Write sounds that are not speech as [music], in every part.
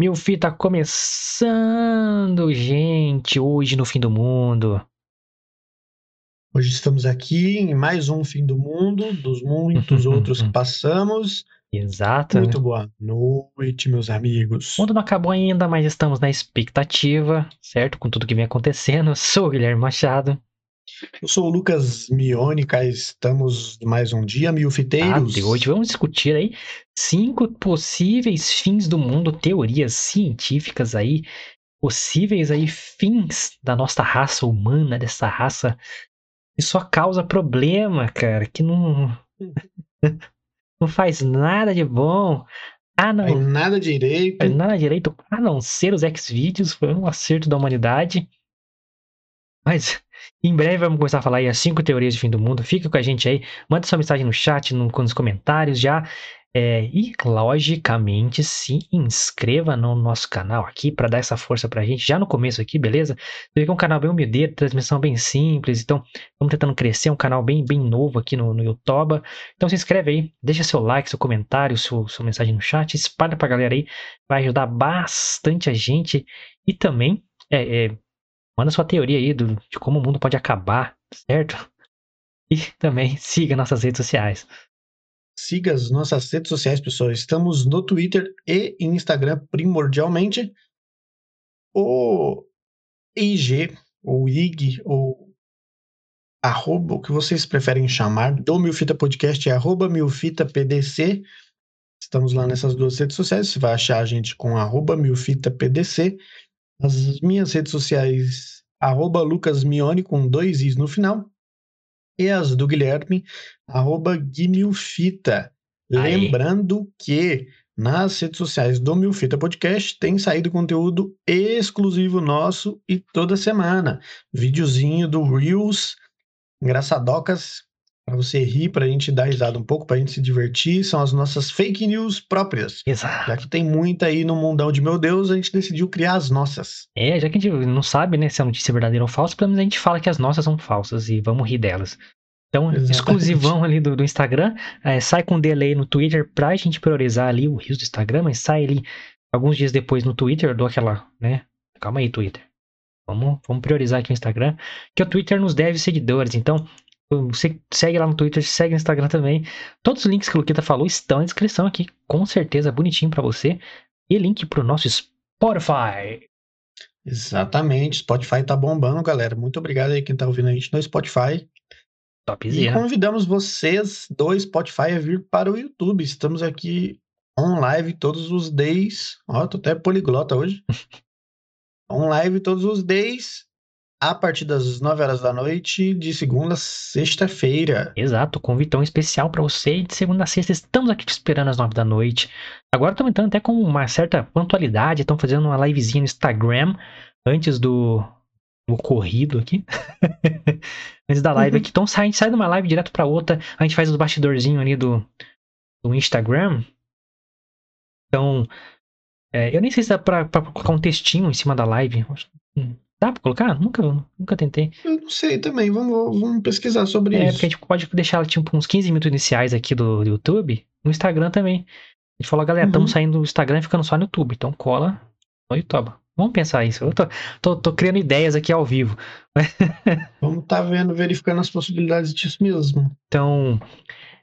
Mil Fita começando, gente, hoje no fim do mundo. Hoje estamos aqui em mais um fim do mundo, dos muitos [laughs] outros que passamos. Exato. Muito boa noite, meus amigos. O mundo não acabou ainda, mas estamos na expectativa, certo? Com tudo que vem acontecendo. [laughs] Sou o Guilherme Machado. Eu sou o Lucas Miônica, estamos mais um dia, Ah, milfiteiros. de hoje vamos discutir aí cinco possíveis fins do mundo, teorias científicas aí, possíveis aí fins da nossa raça humana, dessa raça que só causa problema, cara, que não [laughs] não faz nada de bom. Ah, Faz não, nada direito. faz nada direito, a não ser os X-Vídeos, foi um acerto da humanidade. Mas em breve vamos começar a falar aí as cinco teorias de fim do mundo. Fica com a gente aí, manda sua mensagem no chat, no, nos comentários já. É, e logicamente se inscreva no nosso canal aqui para dar essa força pra gente já no começo aqui, beleza? Você é um canal bem humildeiro, transmissão bem simples, então estamos tentando crescer, é um canal bem, bem novo aqui no, no YouTube. Então se inscreve aí, deixa seu like, seu comentário, seu, sua mensagem no chat, espalha pra galera aí, vai ajudar bastante a gente. E também é, é, manda sua teoria aí do, de como o mundo pode acabar, certo? E também siga nossas redes sociais. Siga as nossas redes sociais, pessoal. Estamos no Twitter e Instagram primordialmente. O IG, ou IG, ou arroba, o que vocês preferem chamar, do Milfita Podcast é arroba milfitapdc. Estamos lá nessas duas redes sociais. Você vai achar a gente com arroba milfitapdc. As minhas redes sociais, arroba lucasmione com dois is no final. E as do Guilherme, arroba guimilfita. Lembrando que nas redes sociais do Milfita Podcast tem saído conteúdo exclusivo nosso e toda semana. Videozinho do Reels, engraçadocas, para você rir, para a gente dar risada um pouco, para a gente se divertir. São as nossas fake news próprias. Exato. Já que tem muita aí no mundão de meu Deus, a gente decidiu criar as nossas. É, já que a gente não sabe, né, se a notícia é verdadeira ou falsa, pelo menos a gente fala que as nossas são falsas e vamos rir delas. Então, Exatamente. exclusivão ali do, do Instagram, é, sai com delay no Twitter pra gente priorizar ali o rios do Instagram, mas sai ali alguns dias depois no Twitter, eu dou aquela, né? Calma aí, Twitter. Vamos, vamos priorizar aqui o Instagram, que o Twitter nos deve seguidores, então você segue lá no Twitter, segue no Instagram também. Todos os links que o Luqueta falou estão na descrição aqui, com certeza, bonitinho pra você. E link pro nosso Spotify. Exatamente. Spotify tá bombando, galera. Muito obrigado aí quem tá ouvindo a gente no Spotify. E Topzera. convidamos vocês do Spotify a vir para o YouTube. Estamos aqui on live todos os days. Ó, tô até poliglota hoje. [laughs] on live todos os days. A partir das 9 horas da noite, de segunda a sexta-feira. Exato, convitão especial pra você. De segunda a sexta estamos aqui te esperando às nove da noite. Agora estamos entrando até com uma certa pontualidade. Estamos fazendo uma livezinha no Instagram antes do, do corrido aqui. [laughs] antes da live Uhum. aqui. Então sai, a gente sai de uma live direto pra outra. A gente faz os bastidorzinhos ali do, do Instagram. Então, é, eu nem sei se dá pra, pra colocar um textinho em cima da live. Hum, Dá pra colocar? Nunca, nunca tentei. Eu não sei também. Vamos, vamos pesquisar sobre É, isso. porque a gente pode deixar tipo uns 15 minutos iniciais aqui do, do YouTube, no Instagram também. A gente falou, galera, estamos Uhum. saindo do Instagram e ficando só no YouTube, então cola no YouTube. Vamos pensar isso. Eu tô, tô, tô criando ideias aqui ao vivo. [laughs] Vamos tá vendo, verificando as possibilidades disso mesmo. Então,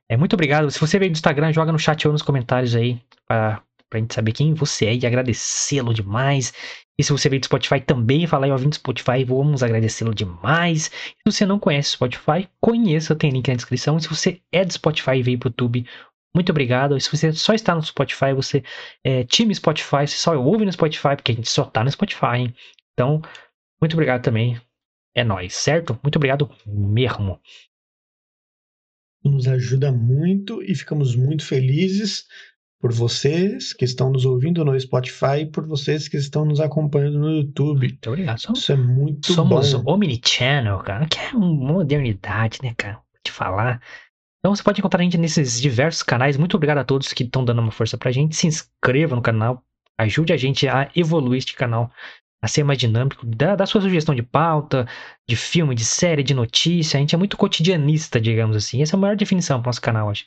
é, muito obrigado. Se você veio do Instagram, joga no chat ou nos comentários aí pra, pra gente saber quem você é e agradecê-lo demais. E se você veio do Spotify também, fala aí, ouvindo do Spotify, vamos agradecê-lo demais. Se você não conhece o Spotify, conheça, tem link na descrição. E se você é do Spotify e veio pro YouTube, muito obrigado. E se você só está no Spotify, você é time Spotify, você só ouve no Spotify, porque a gente só tá no Spotify, hein? Então, muito obrigado também. É nóis, certo? Muito obrigado mesmo. nos ajuda muito e ficamos muito felizes por vocês que estão nos ouvindo no Spotify e por vocês que estão nos acompanhando no YouTube. Muito obrigado. Somos, Isso é muito somos bom. Omnichannel, cara. Que é uma modernidade, né, cara? Vou te falar. Então você pode encontrar a gente nesses diversos canais. Muito obrigado a todos que estão dando uma força pra gente. Se inscreva no canal. Ajude a gente a evoluir este canal. A ser mais dinâmico. Dá, dá sua sugestão de pauta, de filme, de série, de notícia. A gente é muito cotidianista, digamos assim. Essa é a maior definição pro nosso canal hoje.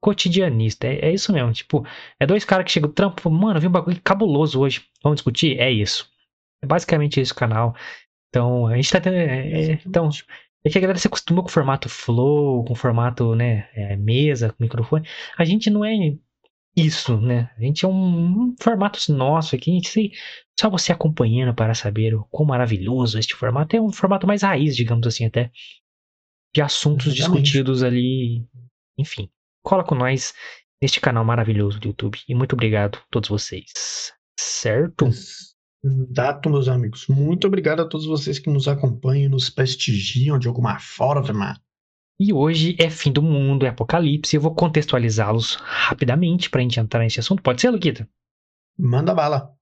Cotidianista. É, é isso mesmo. Tipo, é dois caras que chegam trampo, mano, vi um bagulho cabuloso hoje. Vamos discutir? É isso. É basicamente esse canal. Então, a gente tá tendo. É, é, então, é que a galera se acostuma com o formato flow, com o formato, né, é, mesa, com microfone. A gente não é isso, né? A gente é um, um formato nosso aqui, a gente só você acompanhando para saber o quão maravilhoso este formato. É um formato mais raiz, digamos assim, até. De assuntos Exatamente. discutidos ali. Enfim, cola com nós neste canal maravilhoso do YouTube. E muito obrigado a todos vocês. Certo? Exato, meus amigos. Muito obrigado a todos vocês que nos acompanham, nos prestigiam de alguma forma. E hoje é fim do mundo, é apocalipse. Eu vou contextualizá-los rapidamente para a gente entrar nesse assunto. Pode ser, Luquita? Manda bala.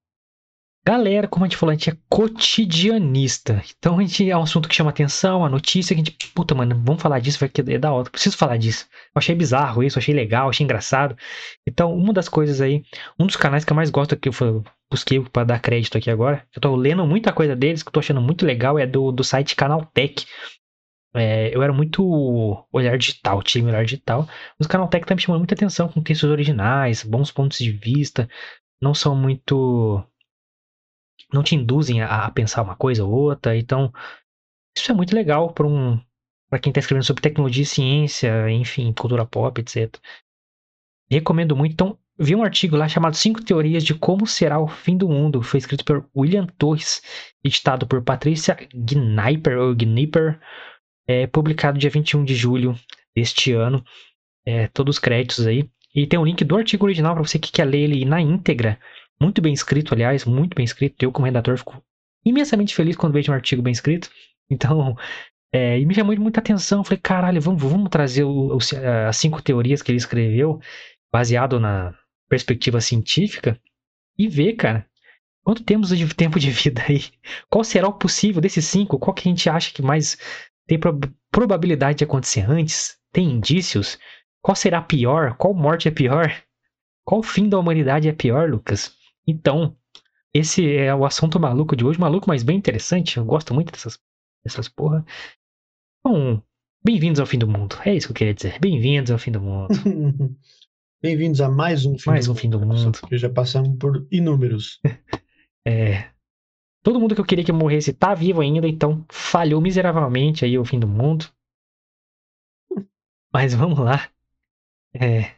Galera, como a gente falou, a gente é cotidianista. Então a gente é um assunto que chama atenção, a notícia que a gente. Puta, mano, vamos falar disso, vai que é da hora. Preciso falar disso. Eu achei bizarro isso, achei legal, achei engraçado. Então, uma das coisas aí, um dos canais que eu mais gosto que eu busquei para dar crédito aqui agora, eu tô lendo muita coisa deles, que eu tô achando muito legal, é do, do site Canaltech. É, eu era muito olhar digital, time olhar digital. Mas o Canaltech tá me chamando muita atenção com textos originais, bons pontos de vista. Não são muito não te induzem a, a pensar uma coisa ou outra. Então, isso é muito legal para um para quem está escrevendo sobre tecnologia ciência, enfim, cultura pop, etc. Recomendo muito. Então, vi um artigo lá chamado Cinco Teorias de Como Será o Fim do Mundo. Foi escrito por William Torres, editado por Patrícia Gneiper, ou é, publicado dia 21 de julho deste ano. É, todos os créditos aí. E tem um link do artigo original para você que quer ler ele na íntegra. Muito bem escrito, aliás, muito bem escrito. Eu, como redator, fico imensamente feliz quando vejo um artigo bem escrito. [laughs] Então, é, e me chamou muita atenção. Falei, caralho, vamos, vamos trazer o, o, as cinco teorias que ele escreveu, baseado na perspectiva científica, e ver, cara, quanto temos de tempo de vida aí? Qual será o possível desses cinco? Qual que a gente acha que mais tem probabilidade de acontecer antes? Tem indícios? Qual será pior? Qual morte é pior? Qual fim da humanidade é pior, Lucas? Então, esse é o assunto maluco de hoje, maluco, mas bem interessante. Eu gosto muito dessas, dessas porra. Então, bem-vindos ao fim do mundo. É isso que eu queria dizer. Bem-vindos ao fim do mundo. [laughs] bem-vindos a mais um fim mais do um mundo. fim do mundo. Porque já passamos por inúmeros. [laughs] é. Todo mundo que eu queria que morresse tá vivo ainda, então falhou miseravelmente aí o fim do mundo. [laughs] Mas vamos lá. É.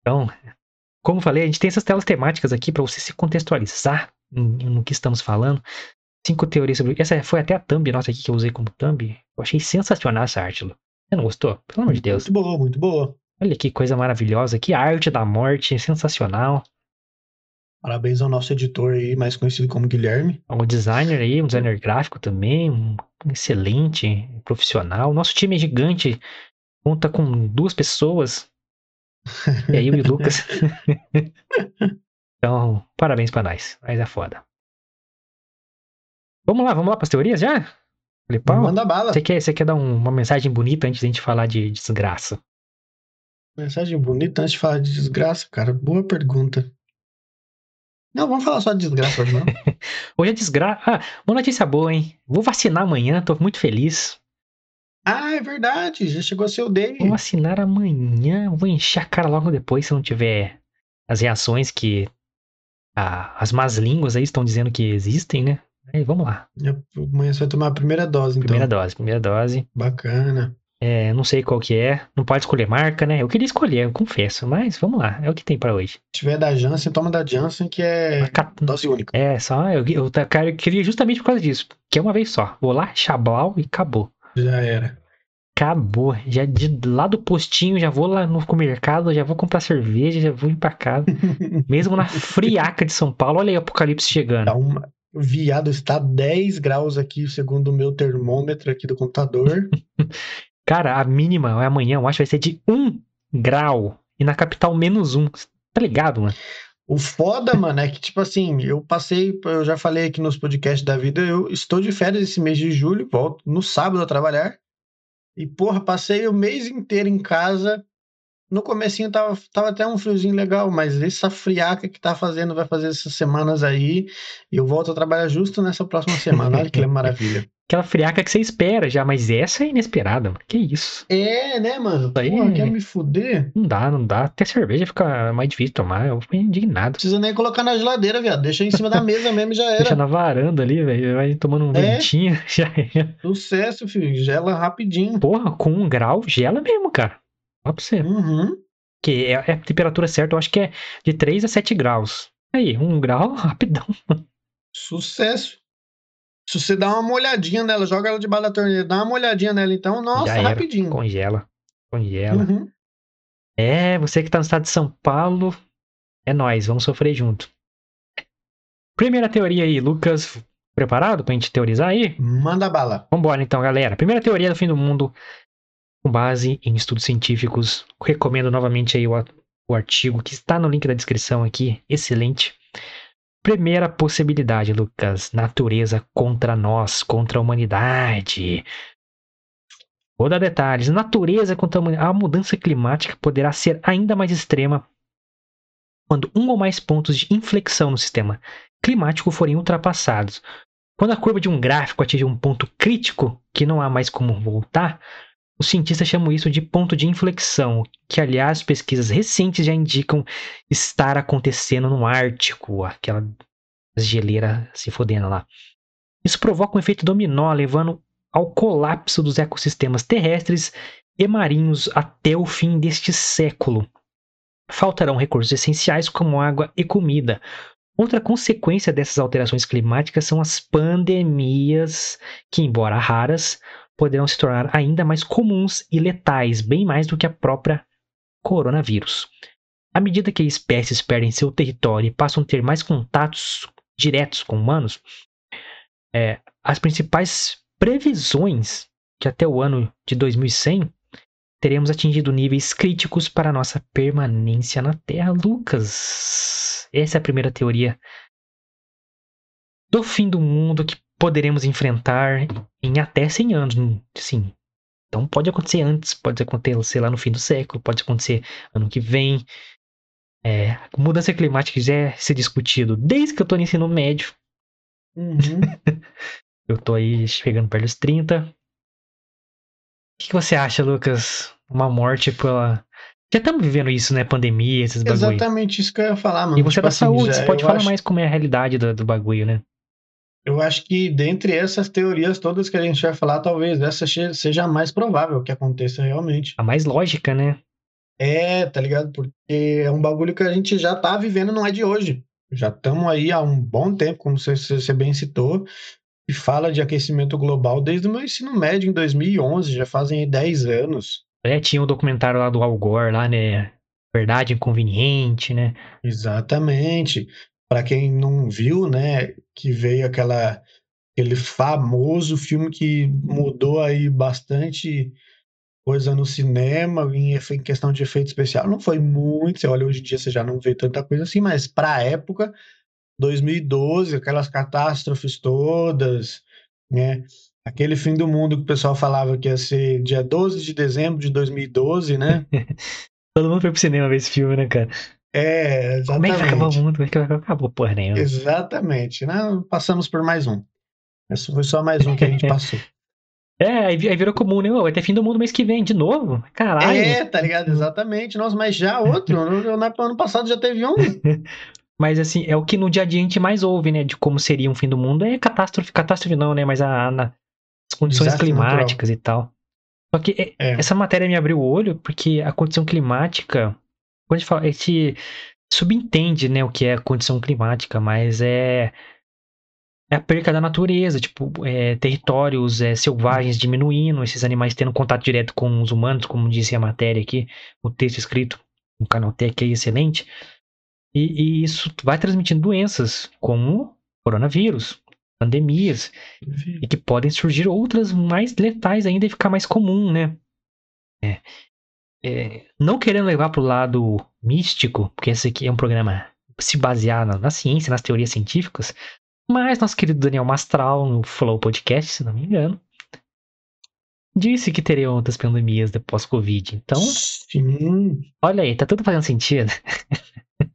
Então, como falei, a gente tem essas telas temáticas aqui para você se contextualizar no que estamos falando. Cinco teorias sobre. Essa foi até a thumb nossa aqui que eu usei como thumb. Eu achei sensacional essa arte, Lu. Você não gostou? Pelo amor de Deus. Muito boa, muito boa. Olha que coisa maravilhosa. Que arte da morte. Sensacional. Parabéns ao nosso editor aí, mais conhecido como Guilherme. Ao designer aí, um designer gráfico também. Um excelente profissional. Nosso time é gigante. Conta com duas pessoas. [laughs] E aí, o Lucas. então, parabéns pra nós. Mas é foda. Vamos lá, vamos lá pras teorias já? Falei, Paulo, Manda bala. Você quer, você quer dar um, uma mensagem bonita antes de a gente falar de, de desgraça? Mensagem bonita antes de falar de desgraça, cara? Boa pergunta. Não, vamos falar só de desgraça hoje, não. [laughs] hoje é desgraça. Ah, uma notícia boa, hein? Vou vacinar amanhã, tô muito feliz. Ah, é verdade, já chegou seu day. Vou assinar amanhã, vou encher a cara logo depois se não tiver as reações que a, as más línguas aí estão dizendo que existem, né? Aí vamos lá. Amanhã você vai tomar a primeira dose, então. Primeira dose, primeira dose. Bacana. É, não sei qual que é, não pode escolher marca, né? Eu queria escolher, eu confesso, mas vamos lá, é o que tem para hoje. Se tiver da Janssen, toma da Janssen, que é dose única. É, só, eu, eu, eu, queria justamente por causa disso, que é uma vez só. Vou lá, chablau e acabou. Já era. Acabou. Já de lá do postinho, já vou lá no mercado, já vou comprar cerveja, já vou ir pra casa. [laughs] Mesmo na friaca de São Paulo, olha aí o apocalipse chegando. Tá uma... Viado, está 10 graus aqui, segundo o meu termômetro aqui do computador. [laughs] Cara, a mínima é amanhã, eu acho vai ser de 1 grau. E na capital, menos 1. Tá ligado, mano? O foda, mano, é que, tipo assim, eu passei, eu já falei aqui nos podcasts da vida, eu estou de férias esse mês de julho, volto no sábado a trabalhar. E, porra, passei o mês inteiro em casa no comecinho tava, tava até um friozinho legal, mas essa friaca que tá fazendo, vai fazer essas semanas aí, e eu volto a trabalhar justo nessa próxima semana. Olha que maravilha. [laughs] Aquela friaca que você espera já, mas essa é inesperada, mano. Que isso? É, né, mano? aí Porra, é- quer me fuder? Não dá, não dá. Até cerveja fica mais difícil de tomar. Eu fico indignado. Não precisa nem colocar na geladeira, viado. Deixa em cima da mesa mesmo já [laughs] Deixa era. na varanda ali, velho. Vai tomando um É. ventinho. [laughs] Já é. Sucesso, filho. Gela rapidinho. Porra, com um grau, gela mesmo, cara. Fala pra você. Uhum. Que é, é a temperatura certa, eu acho que é de 3 a 7 graus. Aí, um grau, [laughs] rapidão. Sucesso. Se você dá uma molhadinha nela, joga ela debaixo da torneira, dá uma molhadinha nela, então, nossa, era. rapidinho. Congela. Congela. Uhum. É, você que tá no estado de São Paulo, é nóis, vamos sofrer junto. Primeira teoria aí, Lucas, preparado pra gente teorizar aí? Manda bala. Vambora então, galera. Primeira teoria do fim do mundo, com base em estudos científicos. Recomendo novamente aí o, o artigo que está no link da descrição aqui. Excelente. Primeira possibilidade, Lucas. Natureza contra nós, contra a humanidade. Vou dar detalhes. Natureza contra a humanidade. A mudança climática poderá ser ainda mais extrema quando um ou mais pontos de inflexão no sistema climático forem ultrapassados. Quando a curva de um gráfico atinge um ponto crítico, que não há mais como voltar, os cientistas chamam isso de ponto de inflexão, que, aliás, pesquisas recentes já indicam estar acontecendo no Ártico, aquela geleira se fodendo lá. Isso provoca um efeito dominó, levando ao colapso dos ecossistemas terrestres e marinhos até o fim deste século. Faltarão recursos essenciais como água e comida. Outra consequência dessas alterações climáticas são as pandemias, que, embora raras, poderão se tornar ainda mais comuns e letais, bem mais do que a própria coronavírus. À medida que espécies perdem seu território e passam a ter mais contatos diretos com humanos, é, as principais previsões que até o ano de 2100 teremos atingido níveis críticos para nossa permanência na Terra. Lucas, essa é a primeira teoria do fim do mundo que poderemos enfrentar em até 100 anos. Sim. Então pode acontecer antes, pode acontecer lá no fim do século, pode acontecer ano que vem. É, mudança climática já é ser discutido desde que eu tô no ensino médio. Uhum. [laughs] Eu tô aí chegando perto dos 30. O que, que você acha, Lucas? Uma morte pela. Já estamos vivendo isso, né? Pandemia, esses bagulho. Exatamente isso que eu ia falar, mano. E você Tipo é da assim, saúde, você pode falar acho- mais como é a realidade do, do bagulho, né? Eu acho que dentre essas teorias todas que a gente vai falar, talvez essa seja a mais provável que aconteça realmente. A mais lógica, né? É, tá ligado? Porque é um bagulho que a gente já tá vivendo, não é de hoje. Já estamos aí há um bom tempo, como você, você bem citou, e fala de aquecimento global desde o meu ensino médio, em 2011, já fazem aí 10 anos. É, tinha o documentário lá do Al Gore, lá, né? Verdade inconveniente, né? Exatamente. Para quem não viu, né, que veio aquela aquele famoso filme que mudou aí bastante coisa no cinema em, questão de efeito especial. Não foi muito, você olha hoje em dia você já não vê tanta coisa assim, mas para a época 2012, aquelas catástrofes todas, né? Aquele fim do mundo que o pessoal falava que ia ser dia 12 de dezembro de 2012, né? [laughs] Todo mundo foi pro cinema ver esse filme, né, cara? É, Como é que vai acabar o exatamente. mundo? Como é que vai acabar porra nenhuma? Exatamente, né? Passamos por mais um. Esse foi só mais um que a gente [laughs] passou. É, aí vi- aí virou comum, né? Vai ter fim do mundo mês que vem, de novo? Caralho. É, tá ligado? Exatamente. Nossa, mas já outro. [laughs] No, no- no ano passado já teve um. [laughs] Mas assim, é o que no dia a dia a gente mais ouve, né? De como seria um fim do mundo. É catástrofe, catástrofe não, né? Mas a, na- as condições Desastre climáticas e tal. Só que é- É. essa matéria me abriu o olho porque a condição climática, quando a gente fala, a gente subentende, né, o que é a condição climática, mas é, é a perca da natureza, tipo, é, territórios é, selvagens diminuindo, esses animais tendo contato direto com os humanos, como disse a matéria aqui, o texto escrito no Canaltech é excelente. E, e isso vai transmitindo doenças, como coronavírus, pandemias, e que podem surgir outras mais letais ainda e ficar mais comum, né? É. É, não querendo levar para o lado místico, porque esse aqui é um programa se basear na, na ciência, nas teorias científicas, mas nosso querido Daniel Mastral, no Flow Podcast, se não me engano, disse que teriam outras pandemias depois Covid. Então, Sim, olha aí, tá tudo fazendo sentido.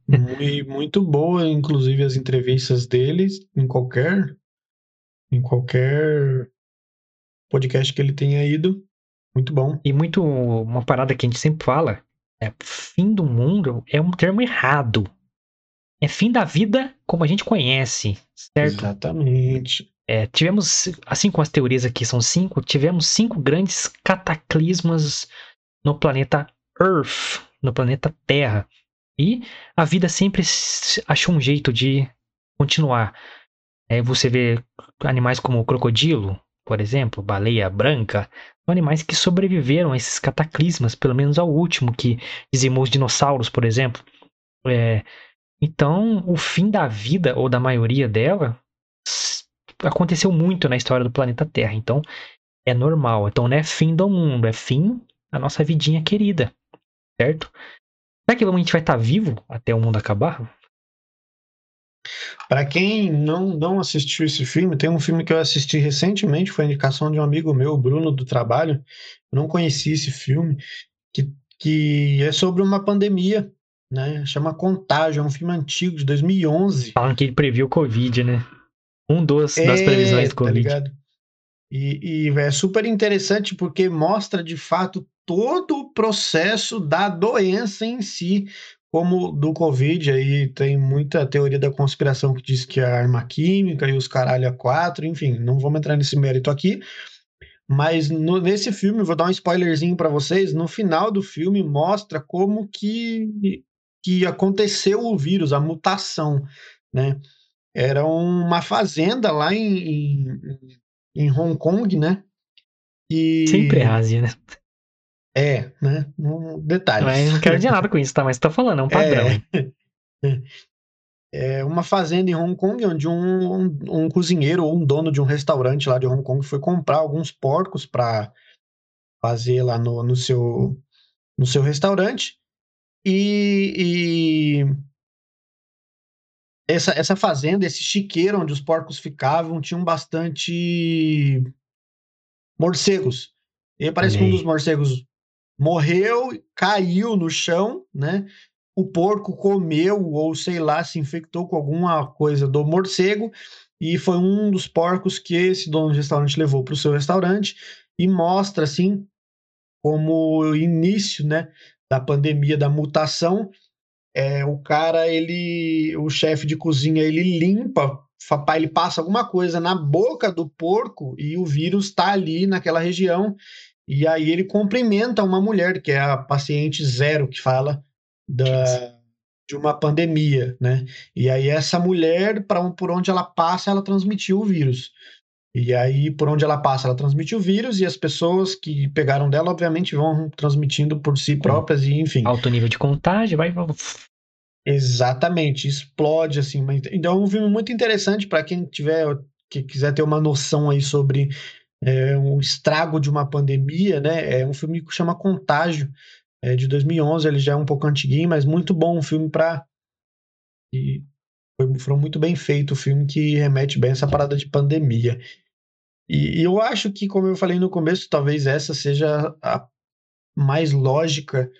mui- muito boa, inclusive as entrevistas deles em qualquer em qualquer podcast que ele tenha ido. Muito bom. E muito uma parada que a gente sempre fala, é fim do mundo é um termo errado. É fim da vida como a gente conhece, certo? Exatamente. É, tivemos, assim como as teorias aqui são cinco, tivemos cinco grandes cataclismas no planeta Earth, no planeta Terra. E a vida sempre achou um jeito de continuar. É, você vê animais como o crocodilo, por exemplo, baleia branca, animais que sobreviveram a esses cataclismas, pelo menos ao último, que dizimou os dinossauros, por exemplo. É, então, o fim da vida, ou da maioria dela, aconteceu muito na história do planeta Terra. Então, é normal. Então, não é fim do mundo, é fim da nossa vidinha querida. Certo? Será que a gente vai estar vivo até o mundo acabar? Para quem não, não assistiu esse filme, tem um filme que eu assisti recentemente, foi indicação de um amigo meu, o Bruno do Trabalho. Eu não conhecia esse filme, que, que é sobre uma pandemia, né? Chama Contágio, é um filme antigo, de 2011. Falam que ele previu o Covid, né? Um dos, das É, previsões do tá Covid. ligado? E, e é super interessante porque mostra de fato todo o processo da doença em si, como do Covid. Aí tem muita teoria da conspiração que diz que é arma química e os caralho a quatro, enfim, não vamos entrar nesse mérito aqui. Mas no- nesse filme, vou dar um spoilerzinho para vocês. No final do filme, mostra como que, que aconteceu o vírus, a mutação, né? Era uma fazenda lá em, em, em Hong Kong, né? E Sempre é Ásia, né? É, né? Um detalhe. Mas não quero dizer nada com isso, tá? Mas tô falando, é um padrão. [laughs] É uma fazenda em Hong Kong onde um, um, um cozinheiro ou um dono de um restaurante lá de Hong Kong foi comprar alguns porcos para fazer lá no, no, seu, no seu restaurante. E, e essa, essa fazenda, esse chiqueiro onde os porcos ficavam, tinham bastante morcegos. E parece que um dos morcegos morreu, caiu no chão, né? O porco comeu, ou sei lá, se infectou com alguma coisa do morcego, e foi um dos porcos que esse dono do restaurante levou para o seu restaurante e mostra assim como o início, né, da pandemia da mutação. É, o cara, ele, o chefe de cozinha, ele limpa, ele passa alguma coisa na boca do porco e o vírus está ali naquela região. E aí ele cumprimenta uma mulher, que é a paciente zero, que fala da, de uma pandemia, né? E aí essa mulher, para por onde ela passa, ela transmitiu o vírus. E aí, por onde ela passa, ela transmite o vírus e as pessoas que pegaram dela, obviamente, vão transmitindo por si próprias e, enfim. Alto nível de contágio, vai. Exatamente, explode assim. Então é um filme muito interessante para quem tiver, que quiser ter uma noção aí sobre é, o estrago de uma pandemia, né? É um filme que chama Contágio, é de 2011. Ele já é um pouco antiguinho, mas muito bom um filme para e foi, foi muito bem feito o filme que remete bem a essa parada de pandemia. E, e eu acho que, como eu falei no começo, talvez essa seja a mais lógica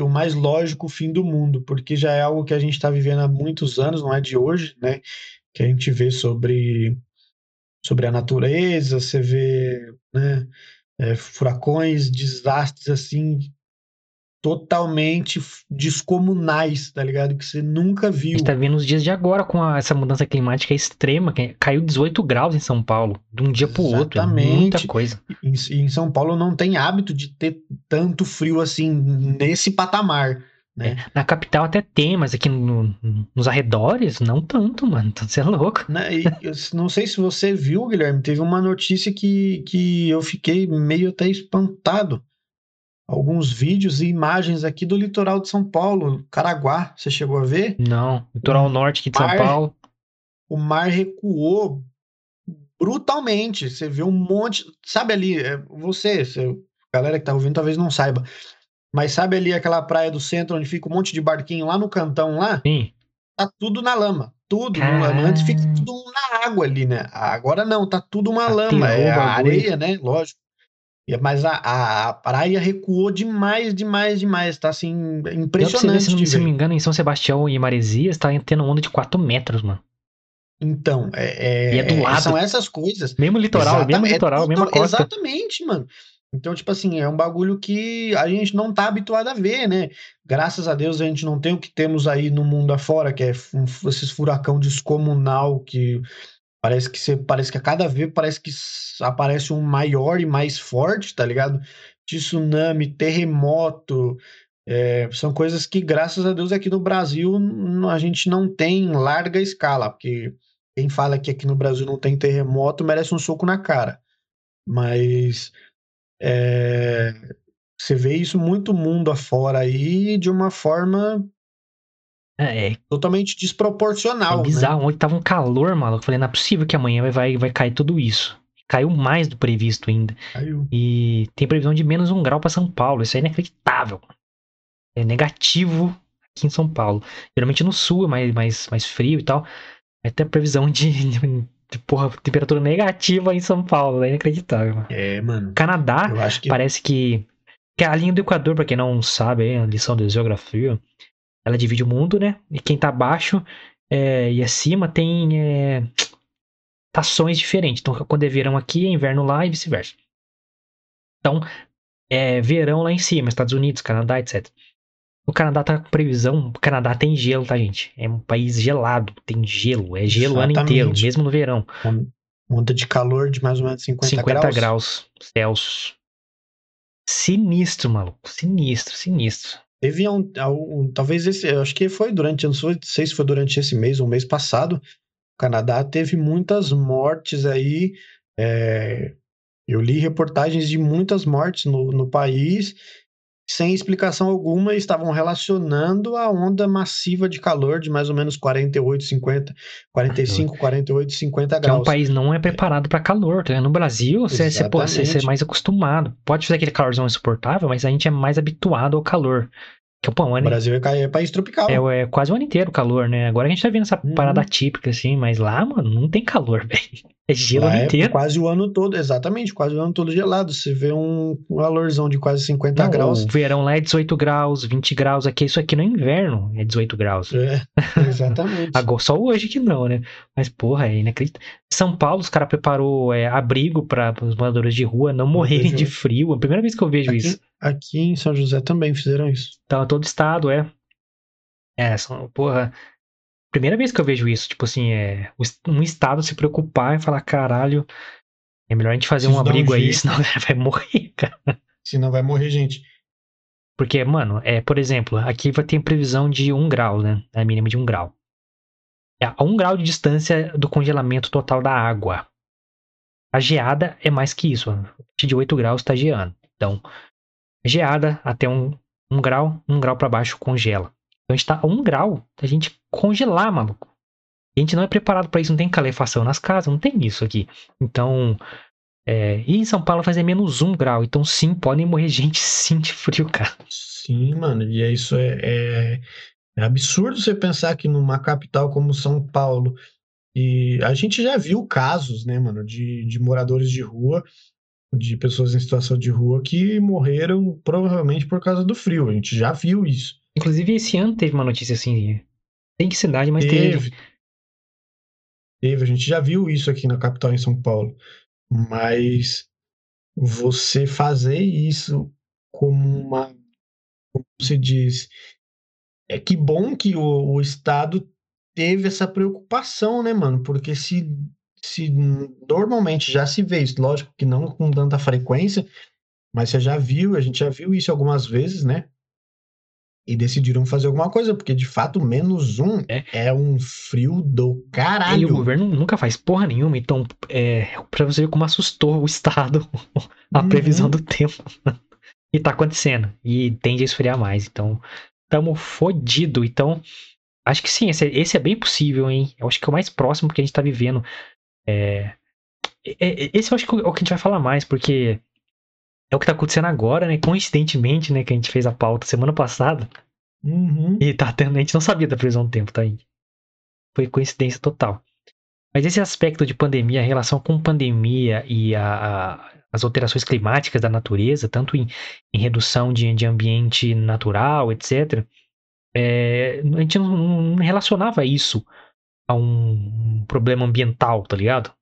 o mais lógico fim do mundo, porque já é algo que a gente está vivendo há muitos anos, não é de hoje, né? Que a gente vê sobre, sobre a natureza, você vê, né, é, furacões, desastres assim totalmente descomunais, tá ligado? Que você nunca A viu. gente tá vendo os dias de agora com a- essa mudança climática extrema, que caiu 18 graus em São Paulo, de um dia pro outro. É muita Exatamente. coisa. Em, em São Paulo não tem hábito de ter tanto frio assim nesse patamar, né? Na capital até tem, mas aqui no- nos arredores, não tanto, mano. Então você é louco. Né, não sei se você viu, Guilherme, teve uma notícia que, que eu fiquei meio até espantado. Alguns vídeos e imagens aqui do litoral de São Paulo, Caraguá, você chegou a ver? Não. Litoral norte aqui de São mar- Paulo. O mar recuou brutalmente. Você vê um monte. Sabe ali, é, você, você- galera que tá ouvindo talvez não saiba, mas sabe ali aquela praia do centro onde fica um monte de barquinho lá no cantão lá? Sim. tá tudo na lama. Tudo na lama. Antes fica tudo na água ali, né? Agora não, tá tudo uma Aterrou lama. É a areia, né? Lógico. E- Mas a, a, a praia recuou demais, demais, demais. Tá assim, Dá pra você ver, impressionante. se, não, se não me engano, em São Sebastião e Maresias tá tendo onda de 4 metros, mano. Então, é, E é do é- lado. são essas coisas. Mesmo litoral, Exatamente, mesmo é litoral, tudo- mesma costa. Exatamente, mano. Então, tipo assim, é um bagulho que a gente não tá habituado a ver, né? Graças a Deus a gente não tem o que temos aí no mundo afora, que é um- esses furacão descomunal que parece que você, parece que a cada vez parece que aparece um maior e mais forte, tá ligado? Tsunami, terremoto, é, são coisas que, graças a Deus, aqui no Brasil a gente não tem em larga escala, porque quem fala que aqui no Brasil não tem terremoto merece um soco na cara. Mas é, você vê isso muito mundo afora aí de uma forma É, é, totalmente é desproporcional, né? bizarro. Ontem tava um calor, maluco. Eu Falei, não é possível que amanhã vai, vai, vai cair tudo isso. Caiu mais do previsto ainda. Caiu. E tem previsão de menos um grau pra São Paulo. Isso é inacreditável. É negativo aqui em São Paulo. Geralmente no sul é mais, mais, mais frio e tal. Aí tem a previsão de, porra, temperatura negativa em São Paulo. É inacreditável, mano. É, mano. Canadá, que parece que, que a linha do Equador, pra quem não sabe, a lição de geografia, ela divide o mundo, né? E quem tá abaixo é, e acima tem é, estações diferentes. Então, quando é verão aqui, é inverno lá e vice-versa. Então, é verão lá em cima, Estados Unidos, Canadá, etc. O Canadá tá com previsão. O Canadá tem gelo, tá, gente? É um país gelado, tem gelo. É gelo o ano inteiro, mesmo no verão. on- onda de calor de mais ou menos 50, 50 graus. graus Celsius. Sinistro, maluco. Sinistro, sinistro. Teve um, um- talvez esse, eu acho que foi durante, eu não sei- sei se foi durante esse mês ou mês passado, o Canadá teve muitas mortes aí. é, eu li reportagens de muitas mortes no, no país, sem explicação alguma, estavam relacionando a onda massiva de calor de mais ou menos 48, 50, 45, 48, 50 Que é um graus. país não é preparado pra calor. Tá? No Brasil, você, você, pô, você, é mais acostumado. Pode fazer aquele calorzão insuportável, mas a gente é mais habituado ao calor. Que, pô, um O ano, Brasil é, é país tropical. é, é quase o ano inteiro calor, né? Agora a gente tá vendo essa Uhum. parada típica, assim, mas lá, mano, não tem calor, [laughs] velho. É gelo o Lá ano é inteiro. quase o ano todo, exatamente, quase o ano todo gelado. Você vê um, um valorzão de quase 50 Não, graus. O verão lá é 18 graus, 20 graus aqui. Isso aqui no inverno é 18 graus. É, exatamente. [laughs] Agora, só hoje que não, né? Mas, porra, é inacreditável. São Paulo, os caras preparou é, abrigo para os moradores de rua não morrerem de frio. É a primeira vez que eu vejo aqui, isso. Aqui em São José também fizeram isso. Então, todo estado, é. É, são, porra. Primeira vez que eu vejo isso. Tipo assim, é. Um estado se preocupar e falar, caralho, é melhor a gente fazer um dar um abrigo aí, jeito." senão a [laughs] galera vai morrer, cara. Senão vai morrer gente. Porque, mano, é, por exemplo, aqui vai ter previsão de um grau, né? A mínima de um grau. É a um grau de distância do congelamento total da água. A geada é mais que isso. A partir de 8 graus tá geando. Então, geada até um, um grau, um grau para baixo congela. Então a gente tá a um grau da gente congelar, maluco. E a gente não é preparado para isso, não tem calefação nas casas, não tem isso aqui. Então, é, e em São Paulo fazer menos um grau. Então, sim, podem morrer gente [laughs] sim de frio, cara. Sim, mano, e é isso é, é, é absurdo você pensar que numa capital como São Paulo, e a gente já viu casos, né, mano, de, de moradores de rua, de pessoas em situação de rua que morreram provavelmente por causa do frio. A gente já viu isso. Inclusive, esse ano teve uma notícia assim. Tem que cidade, mas teve. Teve. Teve, a gente já viu isso aqui na capital em São Paulo. Mas você fazer isso como uma, como se diz, é que bom que o, o Estado teve essa preocupação, né, mano? Porque se, se normalmente já se vê isso, lógico que não com tanta frequência, mas você já viu, a gente já viu isso algumas vezes, né? E decidiram fazer alguma coisa, porque de fato, menos um É. é, um frio do E o caralho. governo nunca faz porra nenhuma. Então, é, pra você ver como assustou o Estado [laughs] a Uhum. previsão do tempo. e tá acontecendo. E tende a esfriar mais. Então, tamo fodido. Então, acho que sim, esse, é- esse é bem possível, hein? Eu acho que é o mais próximo que a gente tá vivendo. É, é- é- esse eu acho que é o que a gente vai falar mais, porque é o que tá acontecendo agora, né? Coincidentemente, né? Que a gente fez a pauta semana passada. Uhum. E tá tendo, a gente não sabia da previsão do tempo, tá, gente? Foi coincidência total. Mas esse aspecto de pandemia, a relação com pandemia e a, a, as alterações climáticas da natureza, tanto em, em redução de, de, ambiente natural, etc., é, a gente não, não, relacionava isso a um problema ambiental, tá ligado?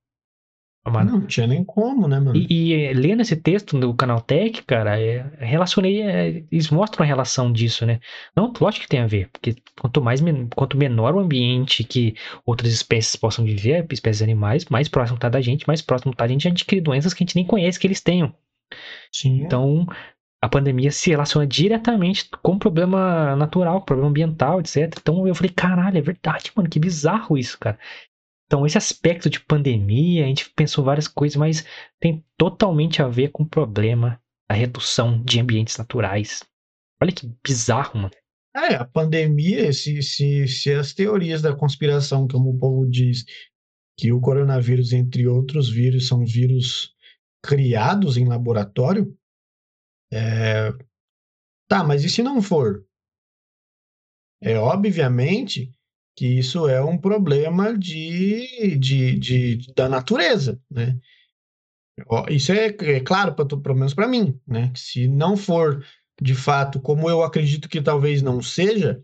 Mano. Não tinha nem como, né, mano? E, e lendo esse texto do Canaltech, cara, é, relacionei. É, eles mostram a relação disso, né? Não, lógico que tem a ver, porque quanto mais quanto menor o ambiente que outras espécies possam viver, espécies animais, mais próximo tá da gente, mais próximo tá da gente, a gente cria doenças que a gente nem conhece que eles tenham. Sim. Então, a pandemia se relaciona diretamente com o problema natural, problema ambiental, etc. Então eu falei, caralho, é verdade, mano, que bizarro isso, cara. Então, esse aspecto de pandemia, a gente pensou várias coisas, mas tem totalmente a ver com o problema da redução de ambientes naturais. Olha que bizarro, mano. É, a pandemia, se, se, se as teorias da conspiração, como o povo diz, que o coronavírus, entre outros vírus, são vírus criados em laboratório, é... tá, mas e se não for? É obviamente que isso é um problema de, de, de da natureza, né? Isso é, é claro, pra, pelo menos para mim, né? Se não for de fato, como eu acredito que talvez não seja,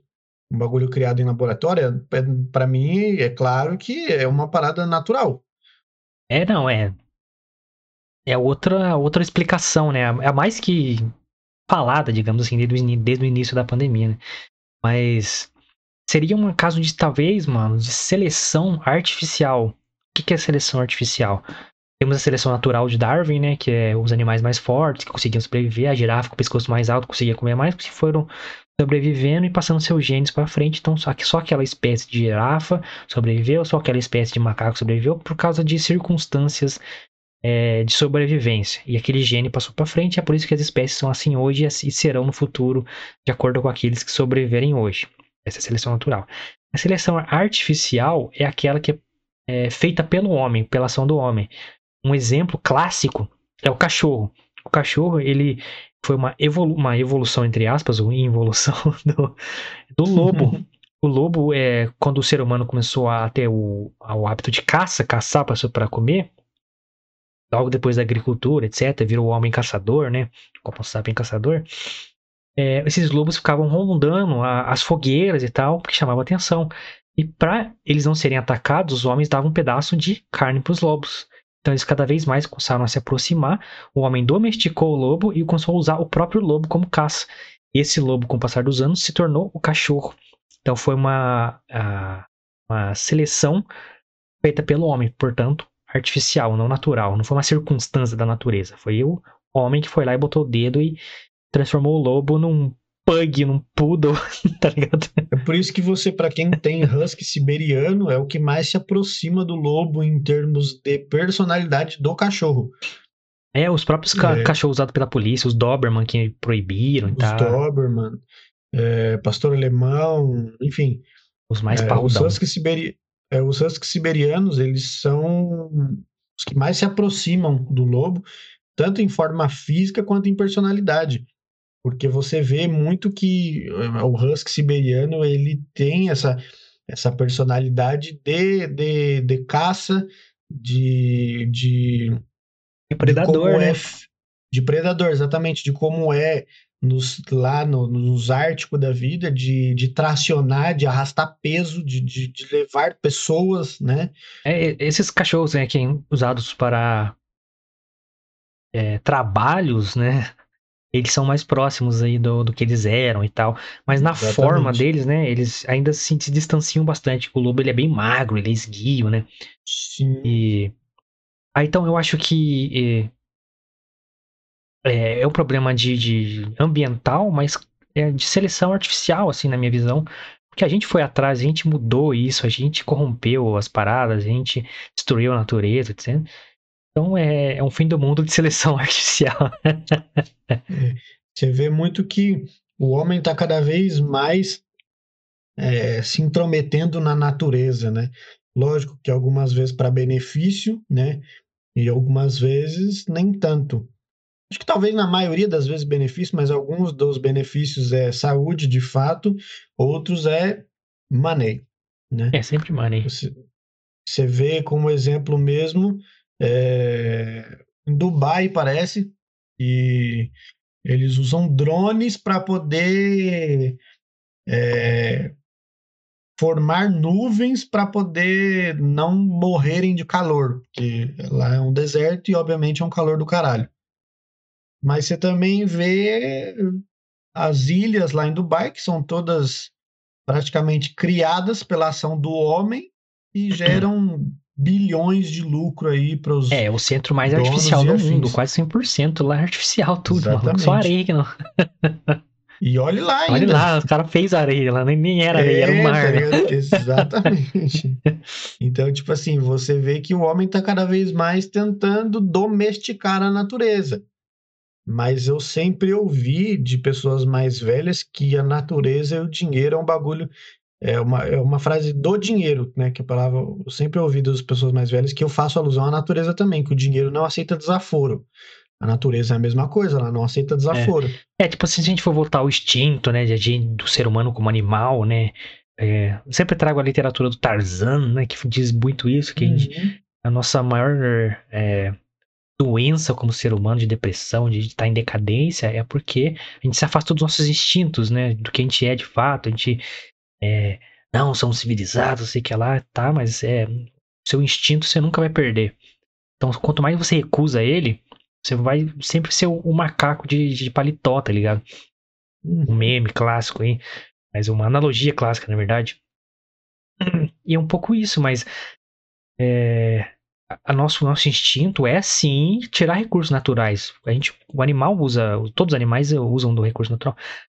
um bagulho criado em laboratório, é, para mim é claro que é uma parada natural. É, não, é. É outra, outra explicação, né? É mais que falada, digamos assim, desde, desde o início da pandemia, né? Mas seria um caso de, talvez, mano, de seleção artificial. O que, é seleção artificial? Temos a seleção natural de Darwin, né? Que é os animais mais fortes que conseguiam sobreviver. A girafa com o pescoço mais alto conseguia comer mais, que foram sobrevivendo e passando seus genes para frente. Então, só que só aquela espécie de girafa sobreviveu, só aquela espécie de macaco sobreviveu por causa de circunstâncias é, de sobrevivência. E aquele gene passou para frente. É por isso que as espécies são assim hoje e serão no futuro, de acordo com aqueles que sobreviverem hoje. Essa é a seleção natural. A seleção artificial é aquela que é feita pelo homem, pela ação do homem. Um exemplo clássico é o cachorro. O cachorro, ele foi uma, evolu uma evolução, entre aspas, ou involução [laughs] do, do lobo. [laughs] o lobo, é, quando o ser humano começou a ter o, o hábito de caça, caçar para comer, logo depois da agricultura, etc., virou o homem caçador, né? Como sapien caçador é, esses lobos ficavam rondando a, as fogueiras e tal, porque chamava atenção. E para eles não serem atacados, os homens davam um pedaço de carne para os lobos. Então eles cada vez mais começaram a se aproximar. O homem domesticou o lobo e começou a usar o próprio lobo como caça. Esse lobo, com o passar dos anos, se tornou o cachorro. Então foi uma, a, uma seleção feita pelo homem, portanto, artificial, não natural. Não foi uma circunstância da natureza. Foi o homem que foi lá e botou o dedo e transformou o lobo num pug, num poodle, [laughs] tá ligado? É por isso que você, para quem tem husky siberiano, é o que mais se aproxima do lobo em termos de personalidade do cachorro. É, os próprios ca é. cachorros usados pela polícia, os Doberman que proibiram e tal. Os Doberman, é, pastor alemão, enfim. Os mais é, Os husky, siberi é, os husky siberianos, eles são os que mais se aproximam do lobo, tanto em forma física quanto em personalidade porque você vê muito que eh, o husky siberiano ele tem essa, essa personalidade de, de, de caça, de, de, de predador, de né? É, de predador, exatamente, de como é nos, lá no, nos árticos da vida, de, de tracionar, de arrastar peso, de, de, de levar pessoas, né? É, esses cachorros né, que usados para é, trabalhos, né? eles são mais próximos aí do, do que eles eram e tal. Mas na Exatamente. forma deles, né, eles ainda se, se distanciam bastante. O lobo, ele é bem magro, ele é esguio, né? Sim. E... Ah, então eu acho que é, é um problema de, de ambiental, mas é de seleção artificial, assim, na minha visão. Porque a gente foi atrás, a gente mudou isso, a gente corrompeu as paradas, a gente destruiu a natureza, etc. Então é, é um fim do mundo de [laughs] seleção artificial. é, você vê muito que o homem está cada vez mais é, se intrometendo na natureza, né? Lógico que algumas vezes para benefício, né? E algumas vezes nem tanto. Acho que talvez na maioria das vezes benefício, mas alguns dos benefícios é saúde de fato, outros é money, né? É sempre money. Você, Você vê como exemplo mesmo, é, em Dubai parece, e eles usam drones para poder é, formar nuvens para poder não morrerem de calor, porque lá é um deserto e obviamente é um calor do caralho. Mas você também vê as ilhas lá em Dubai, que são todas praticamente criadas pela ação do homem e [clears throat] geram bilhões de lucro aí para os É, o centro mais artificial do mundo, quase 100% lá é artificial tudo, Exatamente. mano, só areia que não. [laughs] E olhe lá ainda. Olha lá, os caras fez areia lá, nem era areia, é, era um mar. Né? [laughs] Exatamente. então, tipo assim, você vê que o homem está cada vez mais tentando domesticar a natureza. Mas eu sempre ouvi de pessoas mais velhas que a natureza e o dinheiro é um bagulho. É uma, é uma frase do dinheiro, né? Que a palavra. Eu sempre ouvi das pessoas mais velhas que eu faço alusão à natureza também, que o dinheiro não aceita desaforo. A natureza é a mesma coisa, ela não aceita desaforo. É, é tipo assim, se a gente for voltar ao instinto, né, de, do ser humano como animal, né, é, sempre trago a literatura do Tarzan, né, que diz muito isso, que uhum. a, gente, a, nossa maior é, doença como ser humano de depressão, de estar em decadência, é porque a gente se afasta dos nossos instintos, né, do que a gente é de fato, a gente é, não, somos civilizados, sei que lá, tá, mas é, seu instinto você nunca vai perder. Então, quanto mais você recusa ele, você vai sempre ser o, o macaco de, de paletó, tá ligado? Um meme clássico aí. Mas uma analogia clássica, na verdade. E é um pouco isso, mas. É, a nosso, nosso instinto é sim tirar recursos naturais. A gente, o animal usa, todos os animais usam do recurso natural.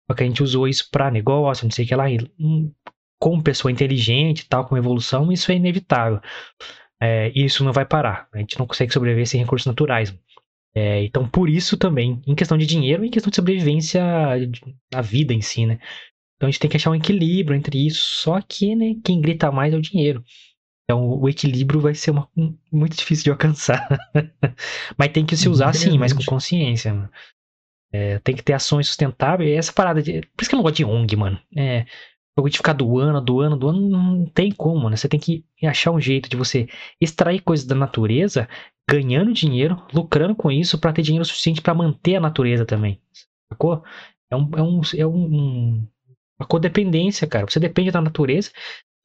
Só que a gente usou isso para negócio, não sei o que lá. Hum, como pessoa inteligente tal, com evolução, isso é inevitável. É, isso não vai parar. A gente não consegue sobreviver sem recursos naturais. É, então, por isso também, em questão de dinheiro em questão de sobrevivência na vida em si, né? Então a gente tem que achar um equilíbrio entre isso, só que, né, quem grita mais é o dinheiro. Então o equilíbrio vai ser uma, um, muito difícil de alcançar. [laughs] mas tem que se usar sim, mas com consciência. É, tem que ter ações sustentáveis. Essa parada de. Por isso que eu não gosto de ONG, mano. É, de ficar doando, doando, doando, não tem como, né? Você tem que achar um jeito de você extrair coisas da natureza ganhando dinheiro, lucrando com isso para ter dinheiro suficiente para manter a natureza também. Sacou? É, um, é, um, é um, uma codependência, cara. Você depende da natureza,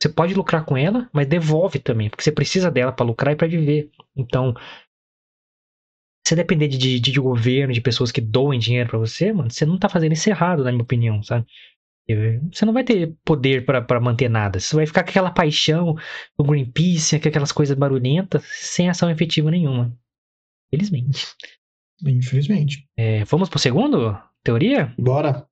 você pode lucrar com ela, mas devolve também, porque você precisa dela para lucrar e para viver. Então, você depender de, de, de, governo, de pessoas que doem dinheiro para você, mano, você não tá fazendo isso errado, na minha opinião, sabe? Você não vai ter poder para manter nada. Você vai ficar com aquela paixão do Greenpeace, com aquelas coisas barulhentas, sem ação efetiva nenhuma. Felizmente. Infelizmente. É, vamos pro segundo? Teoria? Bora.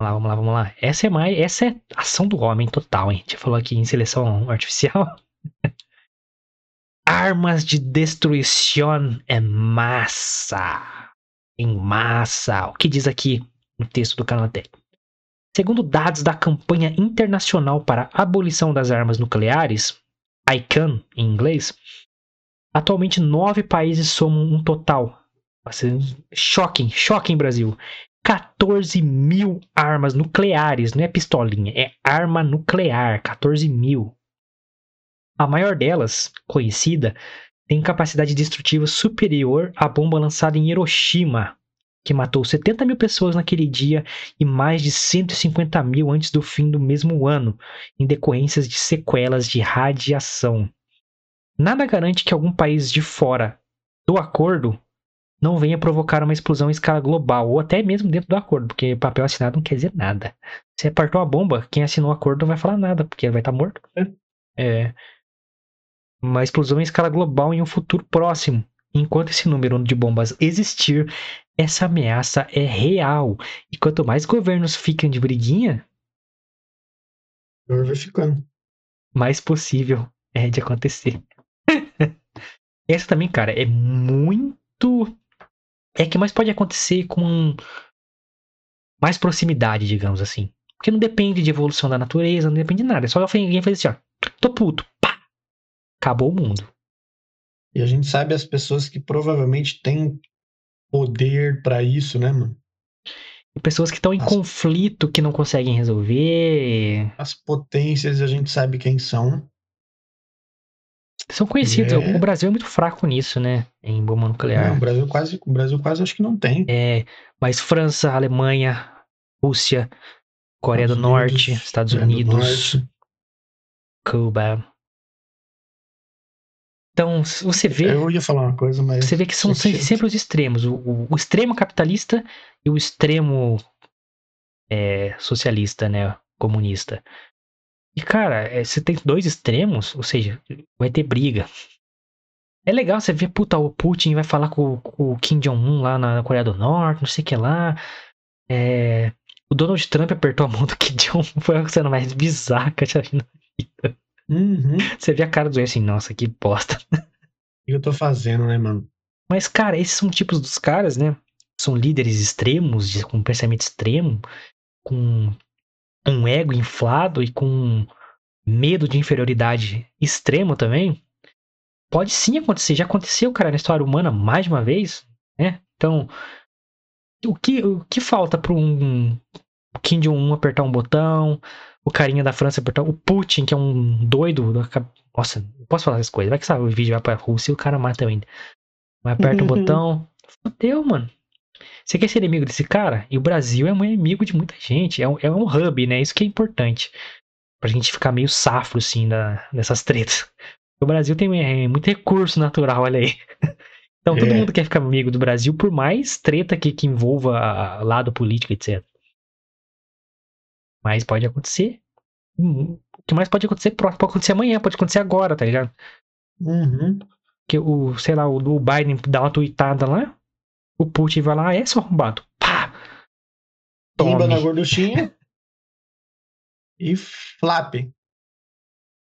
Vamos lá, vamos lá, vamos lá. Essa é mais. Essa é ação do homem total, hein? A gente falou aqui em seleção artificial. [laughs] Armas de destruição em massa. Em massa. O que diz aqui no texto do Canadá? Segundo dados da Campanha Internacional para a Abolição das Armas Nucleares, ICAN em inglês, atualmente nove países somam um total. Shocking, shocking Brasil. 14 mil armas nucleares, não é pistolinha, é arma nuclear, 14 mil. A maior delas, conhecida, tem capacidade destrutiva superior à bomba lançada em Hiroshima, que matou 70 mil pessoas naquele dia e mais de 150 mil antes do fim do mesmo ano, em decorrências de sequelas de radiação. Nada garante que algum país de fora do acordo não venha provocar uma explosão em escala global, ou até mesmo dentro do acordo, porque papel assinado não quer dizer nada. Se apartou a bomba, quem assinou o acordo não vai falar nada, porque ele vai estar morto. É. Uma explosão em escala global em um futuro próximo. Enquanto esse número de bombas existir, essa ameaça é real. E quanto mais governos ficam de briguinha, vai ficando. mais possível é de acontecer. [laughs] Essa também, cara, é muito. É que mais pode acontecer com mais proximidade, digamos assim. Porque não depende de evolução da natureza, não depende de nada. É só alguém fazer assim, ó. Tô puto. Pá! Acabou o mundo. E a gente sabe as pessoas que provavelmente têm poder para isso, né, mano? E pessoas que estão em as... conflito que não conseguem resolver. As potências a gente sabe quem são. São conhecidos. É. O Brasil é muito fraco nisso, né? Em bomba nuclear. o Brasil quase, o Brasil quase acho que não tem. É, mas França, Alemanha, Rússia, Coreia do Estados Norte, Unidos, Estados Coreia do Unidos, Norte. Cuba. Então, você vê, Eu ia falar uma coisa, mas. você vê que são sempre os extremos. O, o- o extremo capitalista e o extremo é, socialista, né? Comunista. E, cara, é, você tem dois extremos, ou seja, vai ter briga. É legal você ver, puta, o Putin vai falar com, com o Kim Jong-un lá na Coreia do Norte, não sei o que lá. É, o Donald Trump apertou a mão do Kim Jong-un, foi a cena mais bizarra que eu já vi na vida. Uhum. O Você vê a cara do Zé assim, nossa, que bosta. [laughs] que eu tô fazendo, né, mano? Mas, cara, esses são tipos dos caras, né? São líderes extremos, com pensamento extremo, com um ego inflado e com medo de inferioridade extremo também. Pode sim acontecer, já aconteceu, cara, na história humana mais de uma vez, né? Então, o que, o que falta para um Kim Jong-un apertar um botão, o carinha da França apertar, o Putin, que é um doido, nossa, não posso falar essas coisas, vai que sabe, o vídeo vai pra Rússia e o cara mata eu ainda. Mas aperta um botão, fodeu, mano. Você quer ser inimigo desse cara? E o Brasil é um inimigo de muita gente, é um, é um hub, né? Isso que é importante. Pra gente ficar meio safro, assim, da, dessas tretas. O Brasil tem é, muito recurso natural, olha aí. [laughs] Então todo É. mundo quer ficar amigo do Brasil, por mais treta que, que envolva a- lado político, etc. Mas pode acontecer. O que mais pode acontecer? Pode acontecer amanhã, pode acontecer agora, tá ligado? Uhum. Que o, sei lá, o, o Biden dá uma tuitada lá, o Putin vai lá, "Ah, é seu arrombado. Pá! Pimba na Tome. gorduchinha. [laughs] e flap.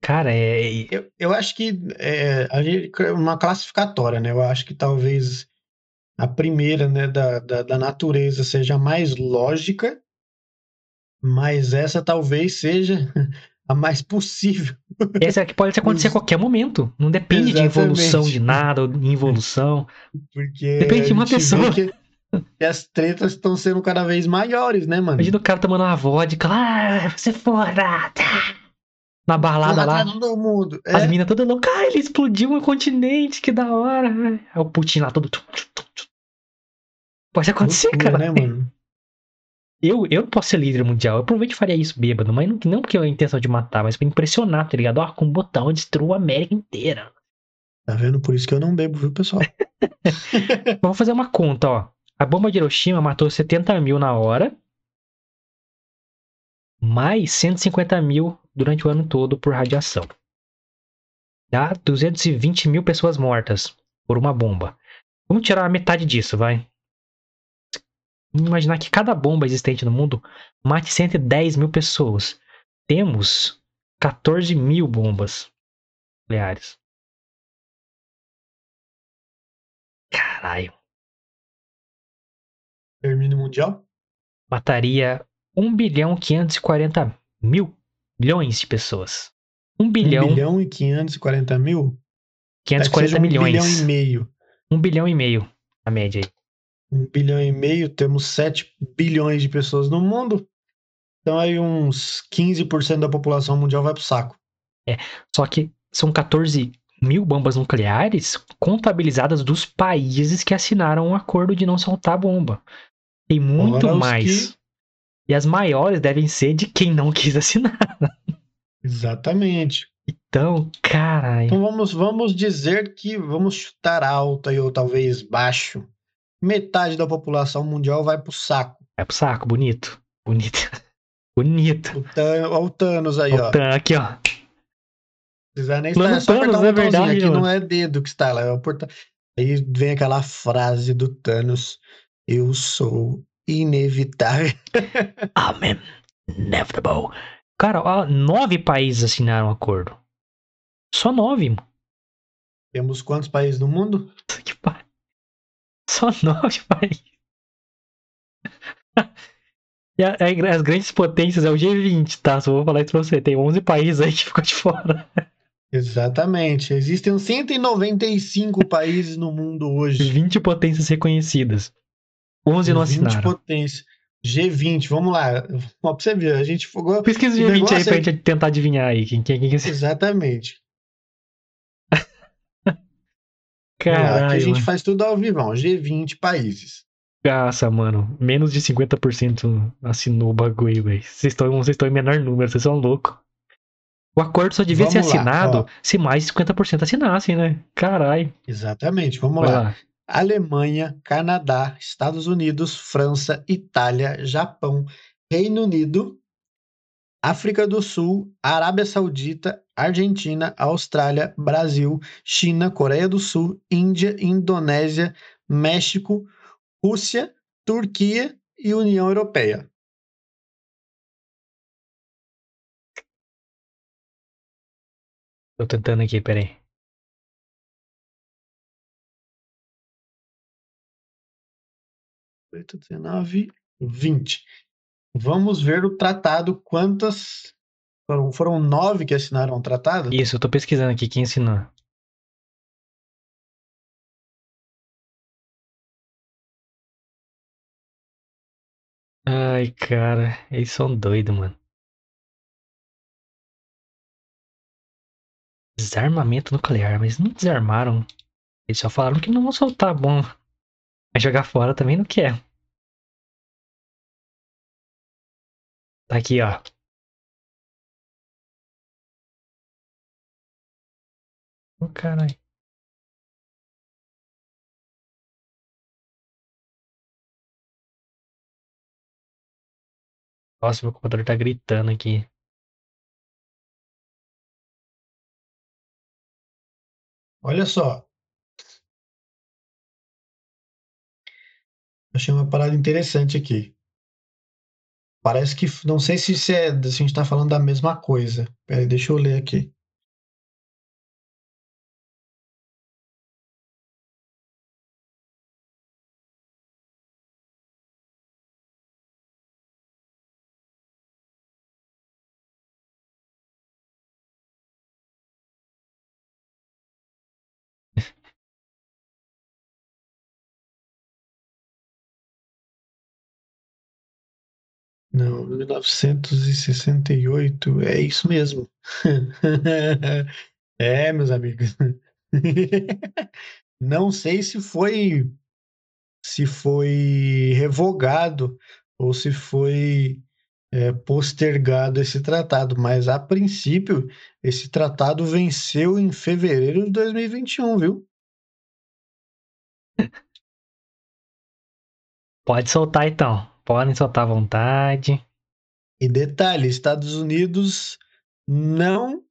Cara, é. Eu, eu acho que é, a gente, uma classificatória, né? Eu acho que talvez a primeira, né, da, da, da natureza seja a mais lógica, mas essa talvez seja [laughs] a mais possível. Essa é que pode acontecer a qualquer momento. Não depende de evolução Exatamente. de nada, ou de involução. Porque Depende de uma pessoa. Que, que as tretas estão sendo cada vez maiores, né, mano? Imagina o cara tomando uma vodka lá, "Ah, você fora! tá." Na balada lá. Matando todo mundo. É, As minas todas loucas, ah, ele explodiu um continente, que da hora. Aí o Putin lá todo. Pode acontecer, loucura, cara. né, mano? Eu, eu não posso ser líder mundial. Eu provavelmente faria isso bêbado, mas não, não porque eu tenho a intenção de matar, mas pra impressionar, tá ligado? Ó, com um botão eu destruo a América inteira. Tá vendo? Por isso que eu não bebo, viu, pessoal? [laughs] Vamos fazer uma conta, ó. A bomba de Hiroshima matou 70 mil na hora. Mais 150 mil durante o ano todo por radiação. Dá 220 mil pessoas mortas por uma bomba. Vamos tirar a metade disso, vai. Imaginar que cada bomba existente no mundo mate 110 mil pessoas. Temos 14 mil bombas nucleares. Caralho. Termínio mundial? mataria 1 bilhão 540 mil milhões de pessoas. 1 bilhão, 1 bilhão e 540 mil? É que 540 seja um milhões. bilhão e meio. 1 bilhão e meio, a média aí. Um bilhão e meio, temos 7 bilhões de pessoas no mundo. Então aí uns 15% da população mundial vai pro saco. Só que são 14 mil bombas nucleares contabilizadas dos países que assinaram um acordo de não soltar bomba. Tem muito mais. que- E as maiores devem ser de quem não quis assinar. Exatamente. Então, caralho. Então vamos, vamos dizer que vamos chutar alto aí, ou talvez baixo. Metade da população mundial vai pro saco. É pro saco, bonito. Bonito. [laughs] Bonito. O, ó o Thanos aí, ó. Ó, tá aqui, ó. Precisa nem Mano, estar, é só Thanos, apertar um é verdade, Aqui mano. não é dedo que está lá, é o porta... Aí vem aquela frase do Thanos: Eu sou inevitável. [laughs] I'm inevitable. Cara, ó, nove países assinaram o acordo. Só nove, mano. Temos quantos países no mundo? Que pariu. Só [laughs] nove países. [laughs] E a- a- as grandes potências é o G20, tá? Só vou falar isso pra você. Tem 11 países aí [laughs] que ficou de fora. Exatamente. Existem 195 países no mundo hoje. 20 potências reconhecidas. 11 não 20 assinaram. potências. G20, vamos lá. Ó, pra você ver, a gente fogou. Pesquisa o O G20 aí pra é- gente tentar adivinhar aí quem, quem, quem que é Exatamente. Caralho. Aqui a gente faz tudo ao vivo, G20 países. Nossa, mano. Menos de 50% assinou o bagulho, velho. Vocês estão em menor número, vocês são loucos. O acordo só devia ser Vamos lá, assinado ó. se mais de 50% assinassem, né? Caralho. Exatamente, vamos lá. lá. Alemanha, Canadá, Estados Unidos, França, Itália, Japão, Reino Unido, África do Sul, Arábia Saudita, Argentina, Austrália, Brasil, China, Coreia do Sul, Índia, Indonésia, México, Rússia, Turquia e União Europeia. Tô tentando aqui, peraí. oito, 19, 20. Vamos ver o tratado. Quantas. Foram, foram nove que assinaram o tratado? Isso, eu tô pesquisando aqui quem assinou. Ai, cara, eles são doidos, mano. Desarmamento nuclear, mas não desarmaram. Eles só falaram que não vão soltar bomba. Mas jogar fora também não quer. Tá aqui, ó. Ô, caralho. Nossa, meu computador tá gritando aqui. Olha só. Achei uma parada interessante aqui. Parece que. Não sei se, é, se a gente está falando da mesma coisa. Peraí, deixa eu ler aqui. Não, 1968, é isso mesmo. [laughs] É, meus amigos. [laughs] Não sei se foi se foi revogado ou se foi é, postergado esse tratado, mas a princípio esse tratado venceu em fevereiro de 2021, viu? Pode soltar então. Podem soltar à vontade. E detalhe, Estados Unidos não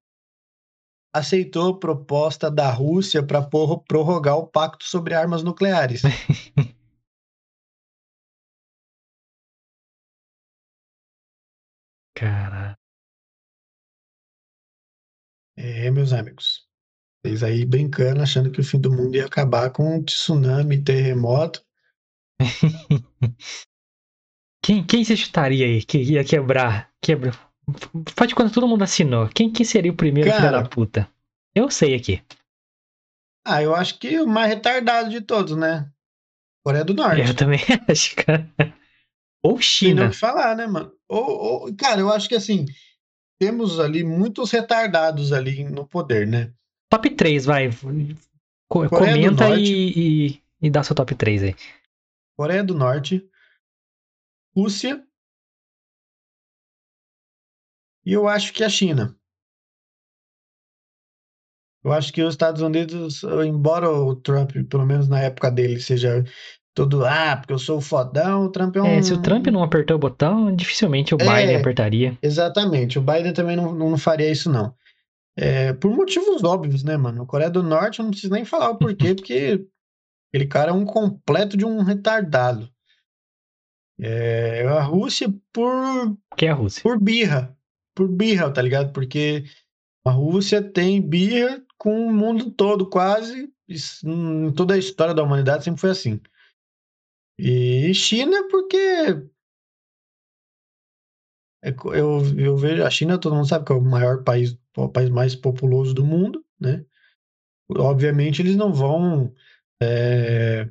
aceitou a proposta da Rússia para prorrogar o pacto sobre armas nucleares. [laughs] Cara. É, meus amigos. Vocês aí brincando, achando que o fim do mundo ia acabar com um tsunami, terremoto. [laughs] Quem, quem você chutaria aí que ia quebrar? Quebra. Faz quando todo mundo assinou. Quem, quem seria o primeiro filho Cara. da puta? Eu sei aqui. Ah, eu acho que o mais retardado de todos, né? Coreia do Norte. Eu também [laughs] acho, cara. Ou Tem nem o China. que falar, né, mano? Ou, ou- cara, eu acho que assim, temos ali muitos retardados ali no poder, né? Top 3, vai. Co- Coreia Comenta Norte. e, e, e dá seu top 3 aí. Coreia do Norte, Rússia e eu acho que a China. Eu acho que os Estados Unidos, embora o Trump, pelo menos na época dele, seja todo, ah, porque eu sou fodão, o Trump é um. É, se o Trump não apertou o botão, dificilmente o É. Biden apertaria. Exatamente, o Biden também não, não faria isso, não. É, por motivos óbvios, né, mano? A Coreia do Norte, eu não preciso nem falar o porquê, [laughs] porque aquele cara é um completo de um retardado. É, a Rússia, por, Que é a Rússia. por birra. Por birra, tá ligado? Porque a Rússia tem birra com o mundo todo, quase. Isso, Em toda a história da humanidade sempre foi assim. E China, porque é eu, eu vejo a China, todo mundo sabe que é o maior país, o país mais populoso do mundo, né? Obviamente eles não vão é,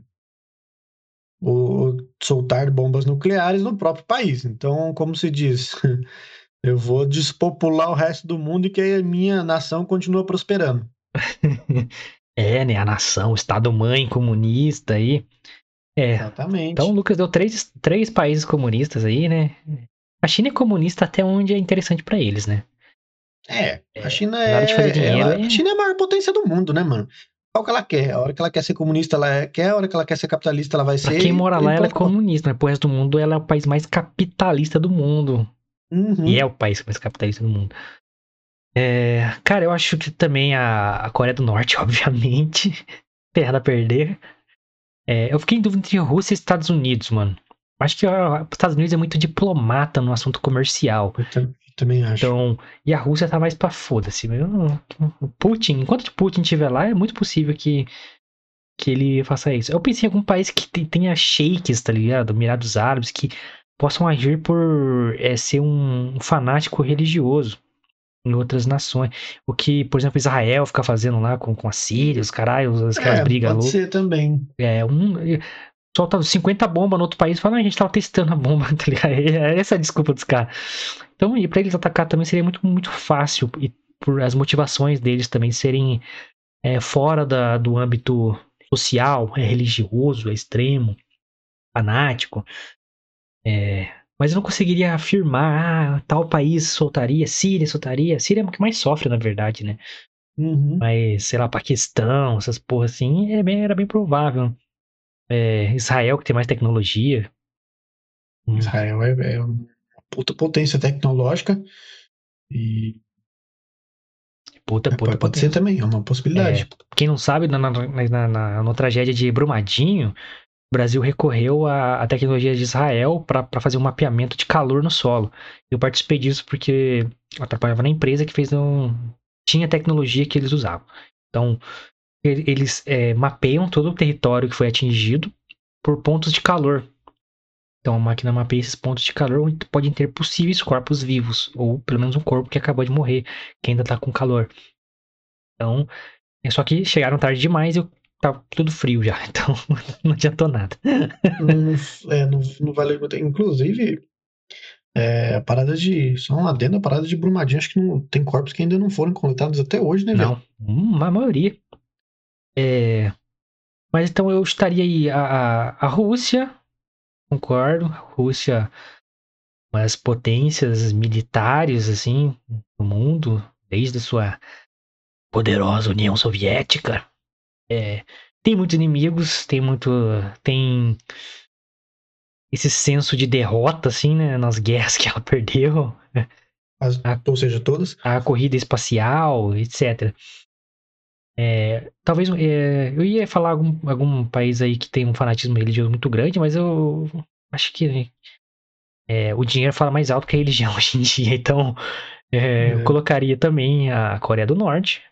o- soltar bombas nucleares no próprio país. Então, como se diz, [laughs] eu vou despopular o resto do mundo e que a minha nação continua prosperando. [laughs] É, né? A nação, o Estado-mãe comunista aí. É. Exatamente. Então o Lucas deu três, três países comunistas aí, né? A China é comunista até onde é interessante pra eles, né? É, É, a China é, fazer dinheiro, ela- é- a China é a maior potência do mundo, né, mano? Qual que ela quer? A hora que ela quer ser comunista, ela é- quer. A hora que ela quer ser capitalista, ela vai Pra ser. quem mora lá, ela é comunista, mas pro resto do mundo, ela é o país mais capitalista do mundo. Uhum. E é o país mais capitalista do mundo. É, cara, eu acho que também a, a Coreia do Norte, [laughs] obviamente, terra a perder. É, eu fiquei em dúvida entre Rússia e Estados Unidos, mano. Acho que os Estados Unidos é muito diplomata no assunto comercial. Também acho. Então, e a Rússia tá mais pra foda-se. Putin, enquanto Putin estiver lá, é muito possível que, que ele faça isso. Eu pensei em algum país que te- tenha sheiks, tá ligado? Mirados Árabes, que possam agir por é, ser um fanático religioso em outras nações. O que, por exemplo, Israel fica fazendo lá com, com a Síria, os caralho, aquelas é, brigas pode loucas. ser também. É, um. Solta 50 bombas no outro país e fala, "Ah, a gente tava testando a bomba, [laughs] tá ligado? Essa é a desculpa dos caras. Então, e pra eles atacar também seria muito, muito fácil. E por as motivações deles também serem é, fora da, do âmbito social, é religioso, é extremo, fanático. É, mas eu não conseguiria afirmar, ah, tal país soltaria, Síria soltaria. Síria é o que mais sofre, na verdade, né? Uhum. Mas, sei lá, Paquistão, essas porra assim, é bem- era bem provável. É, Israel, que tem mais tecnologia. Hum, Israel é, é potência tecnológica e Puta, é, puta, pode, pode ser também, é uma possibilidade. Quem não sabe, na, na, na, na- tragédia de Brumadinho, o Brasil recorreu à, à tecnologia de Israel para fazer um mapeamento de calor no solo. Eu participei disso porque eu trabalhava na empresa que fez um. Tinha tecnologia que eles usavam. Então, ele- eles é, mapeiam todo o território que foi atingido por pontos de calor. Então a máquina mapeia esses pontos de calor onde podem ter possíveis corpos vivos, ou pelo menos um corpo que acabou de morrer, que ainda tá com calor. Então, é só que chegaram tarde demais e eu tava tudo frio já, [laughs] então não adiantou nada. não, é, não, não valeu muito. Inclusive, é, a parada de. Só um adendo, a parada de Brumadinho, acho que não, tem corpos que ainda não foram coletados até hoje, né, velho? Não, uma maioria. É, mas então eu estaria aí a, a, a Rússia, concordo, a Rússia, uma das potências militares assim do mundo, desde a sua poderosa União Soviética. É, tem muitos inimigos, tem muito, tem esse senso de derrota assim, né, nas guerras que ela [laughs] perdeu, As- Ah. ou seja, todas. a corrida espacial, etc. É, talvez é, eu ia falar algum, algum país aí que tem um fanatismo religioso muito grande, mas eu acho que é, o dinheiro fala mais alto que a religião [laughs] hoje em dia. Então, é, eu É. colocaria também a Coreia do Norte,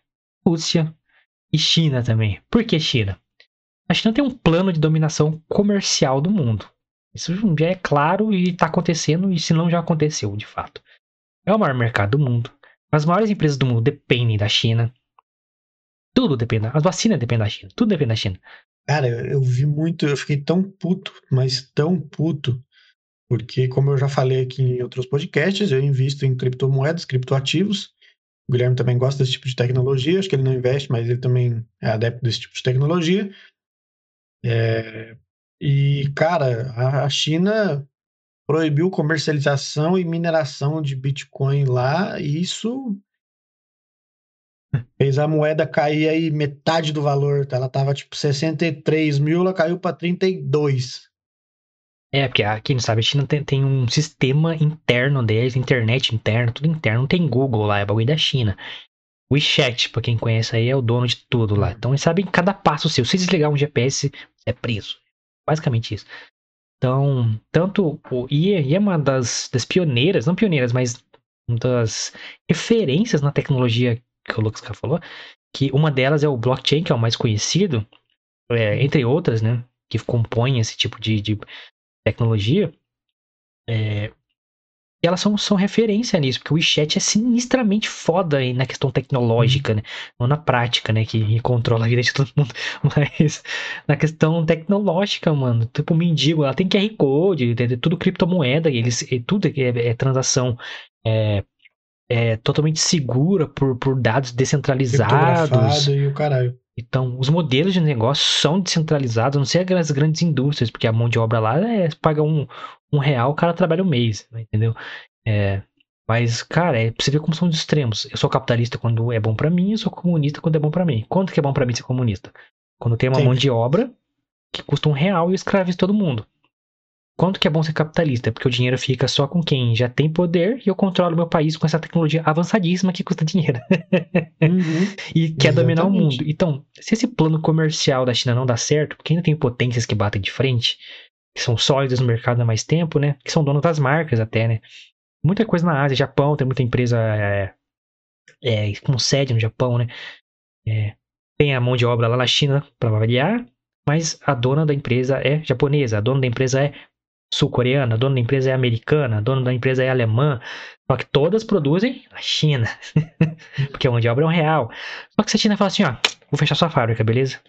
Rússia e China também. Por que China? A China tem um plano de dominação comercial do mundo. Isso já é claro e está acontecendo, e se não já aconteceu, de fato. É o maior mercado do mundo. As maiores empresas do mundo dependem da China. Tudo depende. As vacinas dependem da China. Tudo depende da China. Cara, eu, vi muito, eu fiquei tão puto, mas tão puto, porque, como eu já falei aqui em outros podcasts, eu invisto em criptomoedas, criptoativos. O Guilherme também gosta desse tipo de tecnologia, acho que ele não investe, mas ele também é adepto desse tipo de tecnologia. É, e, cara, a China proibiu comercialização e mineração de Bitcoin lá, e isso fez a moeda cair aí metade do valor. Ela tava tipo 63 mil, ela caiu para 32. É, porque a- quem não sabe, a China tem, tem um sistema interno deles, internet interna, tudo interno. Não tem Google lá, é bagulho da China. WeChat, pra quem conhece aí, é o dono de tudo lá. Então eles sabem cada passo seu. Se desligar um GPS, é preso. Basicamente isso. Então, tanto o e é uma das, das pioneiras, não pioneiras, mas uma das referências na tecnologia que o Lucas falou, que uma delas é o blockchain, que é o mais conhecido, é, entre outras, né, que compõem esse tipo de, de tecnologia. É, e elas são, são referência nisso, porque o WeChat é sinistramente foda aí na questão tecnológica, né? Não na prática, né? Que [laughs] controla a vida de todo mundo. [laughs] Mas na questão tecnológica, mano. Tipo, mendigo, ela tem QR Code, é tudo criptomoeda, eles, e tudo é, é transação é, é totalmente segura por, por dados descentralizados e o caralho. Então, os modelos de negócio são descentralizados, a não ser as grandes indústrias, porque a mão de obra lá é paga um, um real, o cara trabalha um mês, né, entendeu? É, mas, cara, é pra você ver como são os extremos. Eu sou capitalista quando é bom para mim, eu sou comunista quando é bom para mim. Quando que é bom para mim ser comunista? Quando tem uma mão de obra que custa um real e eu escravizo todo mundo. Quanto que é bom ser capitalista? Porque o dinheiro fica só com quem já tem poder e eu controlo meu país com essa tecnologia avançadíssima que custa dinheiro Uhum. [laughs] e quer dominar o Exatamente. mundo. Então, se esse plano comercial da China não dá certo, porque ainda tem potências que batem de frente, que são sólidas no mercado há mais tempo, né? Que são donos das marcas até, né? Muita coisa na Ásia, Japão, tem muita empresa é, é, com sede no Japão, né? É, tem a mão de obra lá na China, para variar, mas a dona da empresa é japonesa, a dona da empresa é sul-coreana, a dona da empresa é americana, a dona da empresa é alemã. Só que todas produzem na China. [laughs] Porque a mão de obra é um real. Só que se a China fala assim, ó, vou fechar sua fábrica, beleza?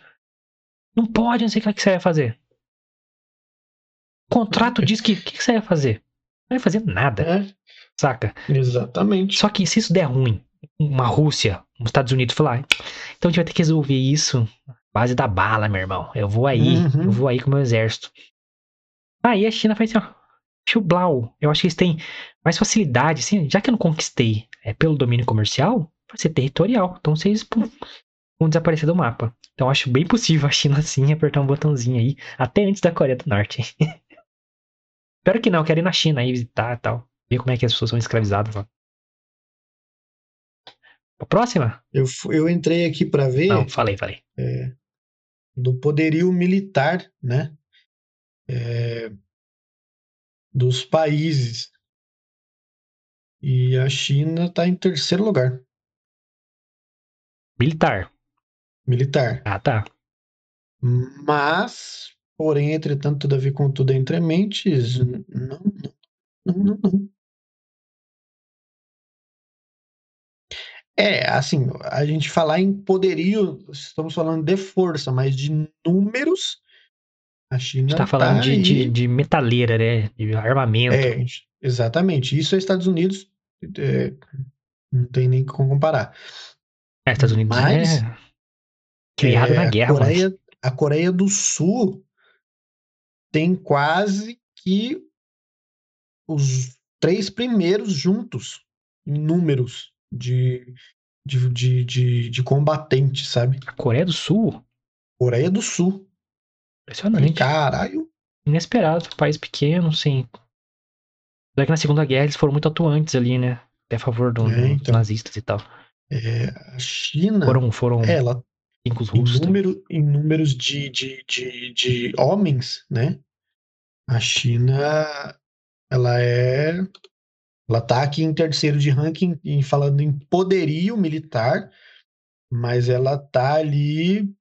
Não pode, não sei o que que você vai fazer. O contrato diz que o que que você vai fazer? Não vai fazer nada, É, saca? exatamente. Só que se isso der ruim, uma Rússia, os Estados Unidos falar, então a gente vai ter que resolver isso base da bala, meu irmão. Eu vou aí, Uhum. eu vou aí com o meu exército. Aí a China faz assim, ó, chublau. Eu acho que eles têm mais facilidade, assim, já que eu não conquistei é, pelo domínio comercial, vai ser territorial. Então vocês pum, vão desaparecer do mapa. Então eu acho bem possível a China [laughs] sim apertar um botãozinho aí, até antes da Coreia do Norte. [laughs] Espero que não, eu quero ir na China aí visitar e tal. Ver como é que as pessoas são escravizadas lá. A próxima? Eu, eu entrei aqui para ver Não, falei, falei. do poderio militar, né? É, dos países. E a China está em terceiro lugar, Militar. militar. Ah, tá. Mas, porém, entretanto, todavia, contudo, entre mentes, não, não, não, não. É, assim, a gente falar em poderio, estamos falando de força, mas de números, a A China gente tá falando tá de, de, aí- de metaleira, né? De armamento. É, exatamente. Isso é Estados Unidos, é, não tem nem como comparar. É, Estados Unidos Mas, é criado É, na a guerra, mano. Coreia, a Coreia do Sul tem quase que os três primeiros juntos em números de, de, de, de, de combatentes, sabe? A Coreia do Sul, Coreia do Sul. Impressionante. caralho. Inesperado. País pequeno, sim. Apesar que na Segunda Guerra eles foram muito atuantes ali, né? Até a favor do- É, dos então. nazistas e tal. É, a China, Foram, foram é, ela sim, com os em, russos. também. número, em números de, de, de, de homens, né? A China, ela é. Ela tá aqui em terceiro de ranking, em, falando em poderio militar, mas ela tá ali,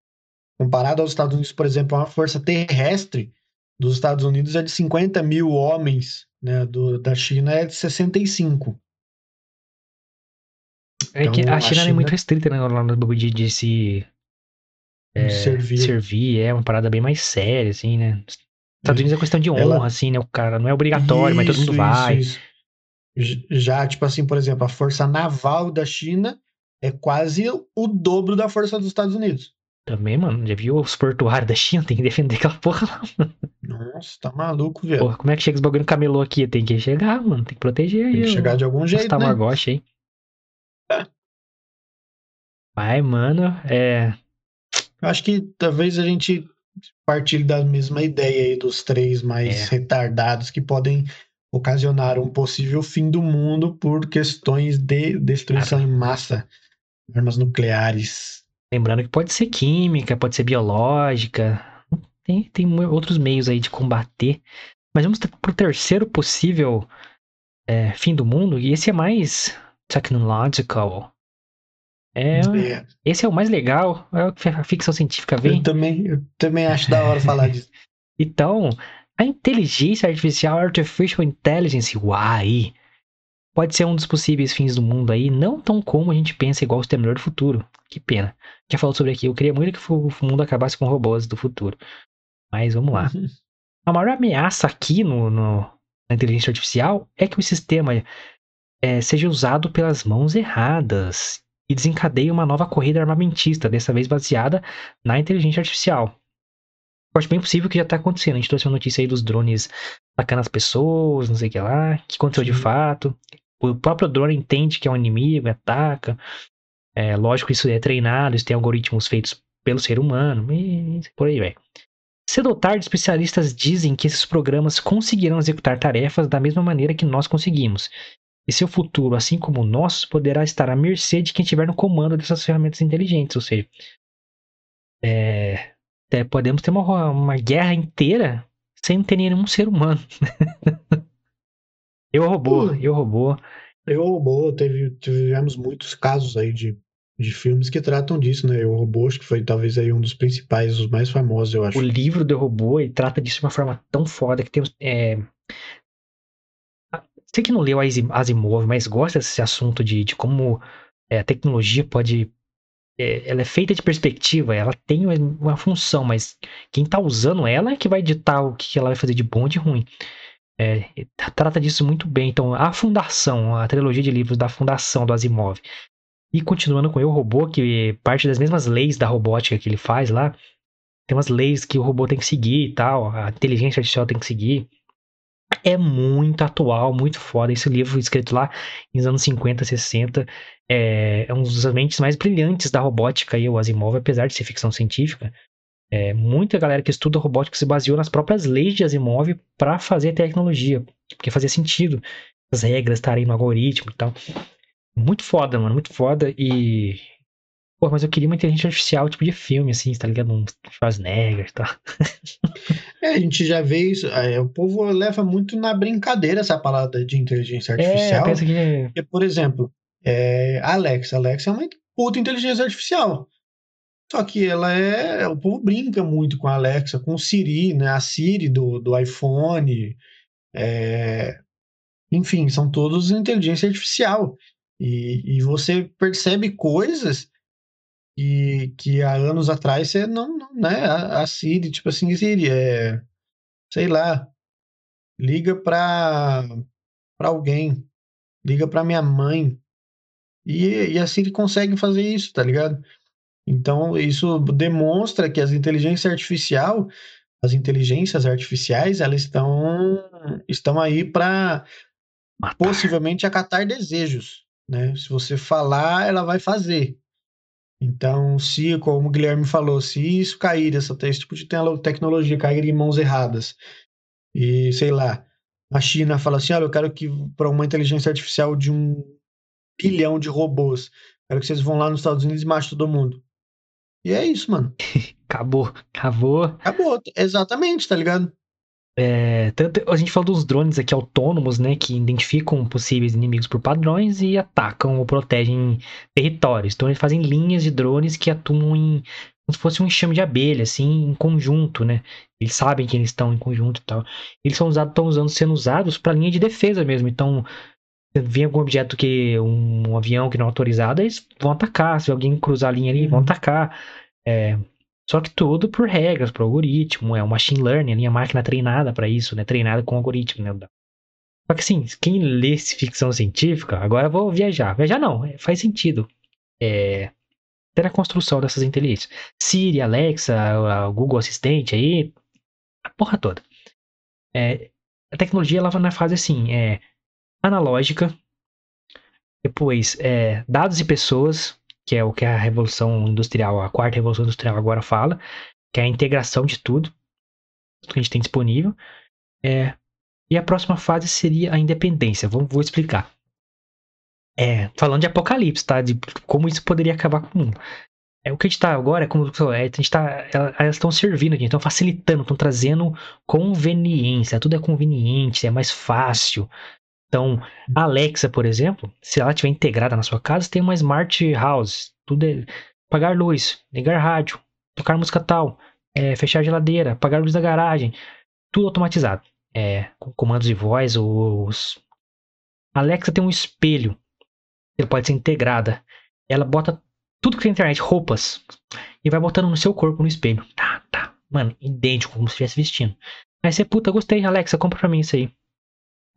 comparado aos Estados Unidos, por exemplo, uma força terrestre dos Estados Unidos é de 50 mil homens, né? Do, da China é de 65. É que Então, a a China, é muito restrita, né? Lá no bagulho de, de se de servir. servir. É uma parada bem mais séria, assim, né? Estados É. Unidos é questão de honra, Ela- assim, né? O cara não é obrigatório, mas todo mundo Isso, vai. isso, isso. Já, tipo assim, por exemplo, a força naval da China é quase o dobro da força dos Estados Unidos. Também, mano, já viu os portuários da China? Tem que defender aquela porra lá. Nossa, tá maluco, velho. Porra, como é que chega os bagulho no camelô aqui? Tem que chegar, mano. Tem que proteger aí. Tem que o- chegar de algum jeito, né? Tamagotchi aí. Mas, mano, é. Eu acho que talvez a gente partilhe da mesma ideia aí dos três mais É. retardados que podem ocasionar um possível fim do mundo por questões de destruição em massa, armas nucleares. Lembrando que pode ser química, pode ser biológica. Tem, tem outros meios aí de combater. Mas vamos ter- pro terceiro possível é, fim do mundo, e esse é mais technological. É, É, esse é o mais legal, é o que a ficção científica vem. eu, também, eu também acho da hora falar [laughs] disso. Então, a inteligência artificial, Artificial Intelligence, AI, pode ser um dos possíveis fins do mundo aí, não tão como a gente pensa igual o Exterminador do Futuro. Que pena. Já falou sobre aqui, eu queria muito que o mundo acabasse com robôs do futuro. Mas vamos lá. A maior ameaça aqui no, no- na inteligência artificial é que o sistema é, seja usado pelas mãos erradas. e desencadeia uma nova corrida armamentista, dessa vez baseada na inteligência artificial. Eu acho bem possível que já tá acontecendo. A gente trouxe uma notícia aí dos drones atacando as pessoas, não sei o que lá, que aconteceu de Sim. fato. O próprio drone entende que é um inimigo, ataca. É, lógico, isso é treinado, isso tem algoritmos feitos pelo ser humano, e por aí vai. Cedo ou tarde, especialistas dizem que esses programas conseguirão executar tarefas da mesma maneira que nós conseguimos. E seu futuro, assim como o nosso, poderá estar à mercê de quem estiver no comando dessas ferramentas inteligentes. Ou seja, é, é, podemos ter uma, uma guerra inteira sem ter nenhum ser humano. [laughs] eu robô, eu robô. Eu Robô, teve, tivemos muitos casos aí de, de filmes que tratam disso, né? O Robô, acho que foi talvez aí um dos principais, os mais famosos, eu acho. O livro do robô ele trata disso de uma forma tão foda que tem. É... Sei que não leu Asi- Asimov, mas gosta desse assunto de, de como é, a tecnologia pode. É, ela é feita de perspectiva, ela tem uma- função, mas quem tá usando ela é que vai ditar o que ela vai fazer de bom e de ruim. É, tra- trata disso muito bem. Então, a Fundação, a trilogia de livros da Fundação do Asimov. E continuando com Eu Robô, que parte das mesmas leis da robótica que ele faz lá, tem umas leis que o robô tem que seguir e tal, a inteligência artificial tem que seguir. É muito atual, muito foda. Esse livro escrito lá nos anos 50, 60 é, é um dos mentes mais brilhantes da robótica e o Asimov, apesar de ser ficção científica. É, muita galera que estuda robótica se baseou nas próprias leis de Asimov para fazer tecnologia, porque fazia sentido as regras estarem no algoritmo e tal. Muito foda, mano, muito foda. E. Pô, mas eu queria uma inteligência artificial, tipo de filme, assim, tá ligado? Um Schwarzenegger e tal. [laughs] É, a gente já vê isso. é, o povo leva muito na brincadeira essa palavra de inteligência É, artificial. pensa que. é- Porque, por exemplo, é, Alexa. Alexa é uma puta inteligência artificial. Só que ela é. O povo brinca muito com a Alexa, com o Siri, né? A Siri do, do iPhone. é, enfim, são todos inteligência artificial. E, e você percebe coisas que, que há anos atrás você não, não né? A, a Siri, tipo assim, Siri, é, sei lá, liga pra, pra alguém, liga pra minha mãe. E, e a Siri consegue fazer isso, tá ligado? Então, isso demonstra que as inteligências artificial, as inteligências artificiais, elas estão, estão aí para possivelmente acatar desejos, né? Se você falar, ela vai fazer. Então, se, como o Guilherme falou, se isso cair, essa, esse tipo de tecnologia cair em mãos erradas, e sei lá, a China fala assim: olha, eu quero que para uma inteligência artificial de um bilhão de robôs, quero que vocês vão lá nos Estados Unidos e matem todo mundo. E é isso, mano. [laughs] Acabou, acabou. Acabou. Exatamente, tá ligado? É, tanto, a gente falou dos drones aqui autônomos, né? Que identificam possíveis inimigos por padrões e atacam ou protegem territórios. Então eles fazem linhas de drones que atuam em. como se fosse um enxame de abelha, assim, em conjunto, né? Eles sabem que eles estão em conjunto e tal. Eles são usados, estão usando, sendo usados para linha de defesa mesmo. Então, vem algum objeto que. um, avião que não é autorizado, eles vão atacar. Se alguém cruzar a linha ali, vão Uhum. atacar. É, só que tudo por regras, por algoritmo, é o machine learning, a minha máquina treinada para isso, né? Treinada com algoritmo, né? Só que assim, quem lê ficção científica, agora eu vou viajar. Viajar não, é, faz sentido. É, ter a construção dessas inteligências. Siri, Alexa, a- Google Assistente aí, a porra toda. É, a tecnologia ela vai na fase assim, é analógica, depois é, dados e pessoas, que é o que a revolução industrial, a quarta revolução industrial agora fala, que é a integração de tudo, tudo que a gente tem disponível. É, e a próxima fase seria a independência. Vou, vou explicar. É, falando de apocalipse, tá? De como isso poderia acabar com o mundo. É, o que a gente tá agora é como é, a gente tá, ela- elas estão servindo estão facilitando, estão trazendo conveniência. Tudo é conveniente, é mais fácil. Então, a Alexa, por exemplo, se ela estiver integrada na sua casa, tem uma smart house. Tudo é pagar luz, ligar rádio, tocar música tal, é, fechar geladeira, apagar a luz da garagem, tudo automatizado. É, com comandos de voz, os... Alexa tem um espelho, que pode ser integrada. Ela bota tudo que tem na internet, roupas, e vai botando no seu corpo no espelho. Tá, tá. Mano, idêntico, como se estivesse vestindo. Aí você, puta, gostei, Alexa, compra pra mim isso aí.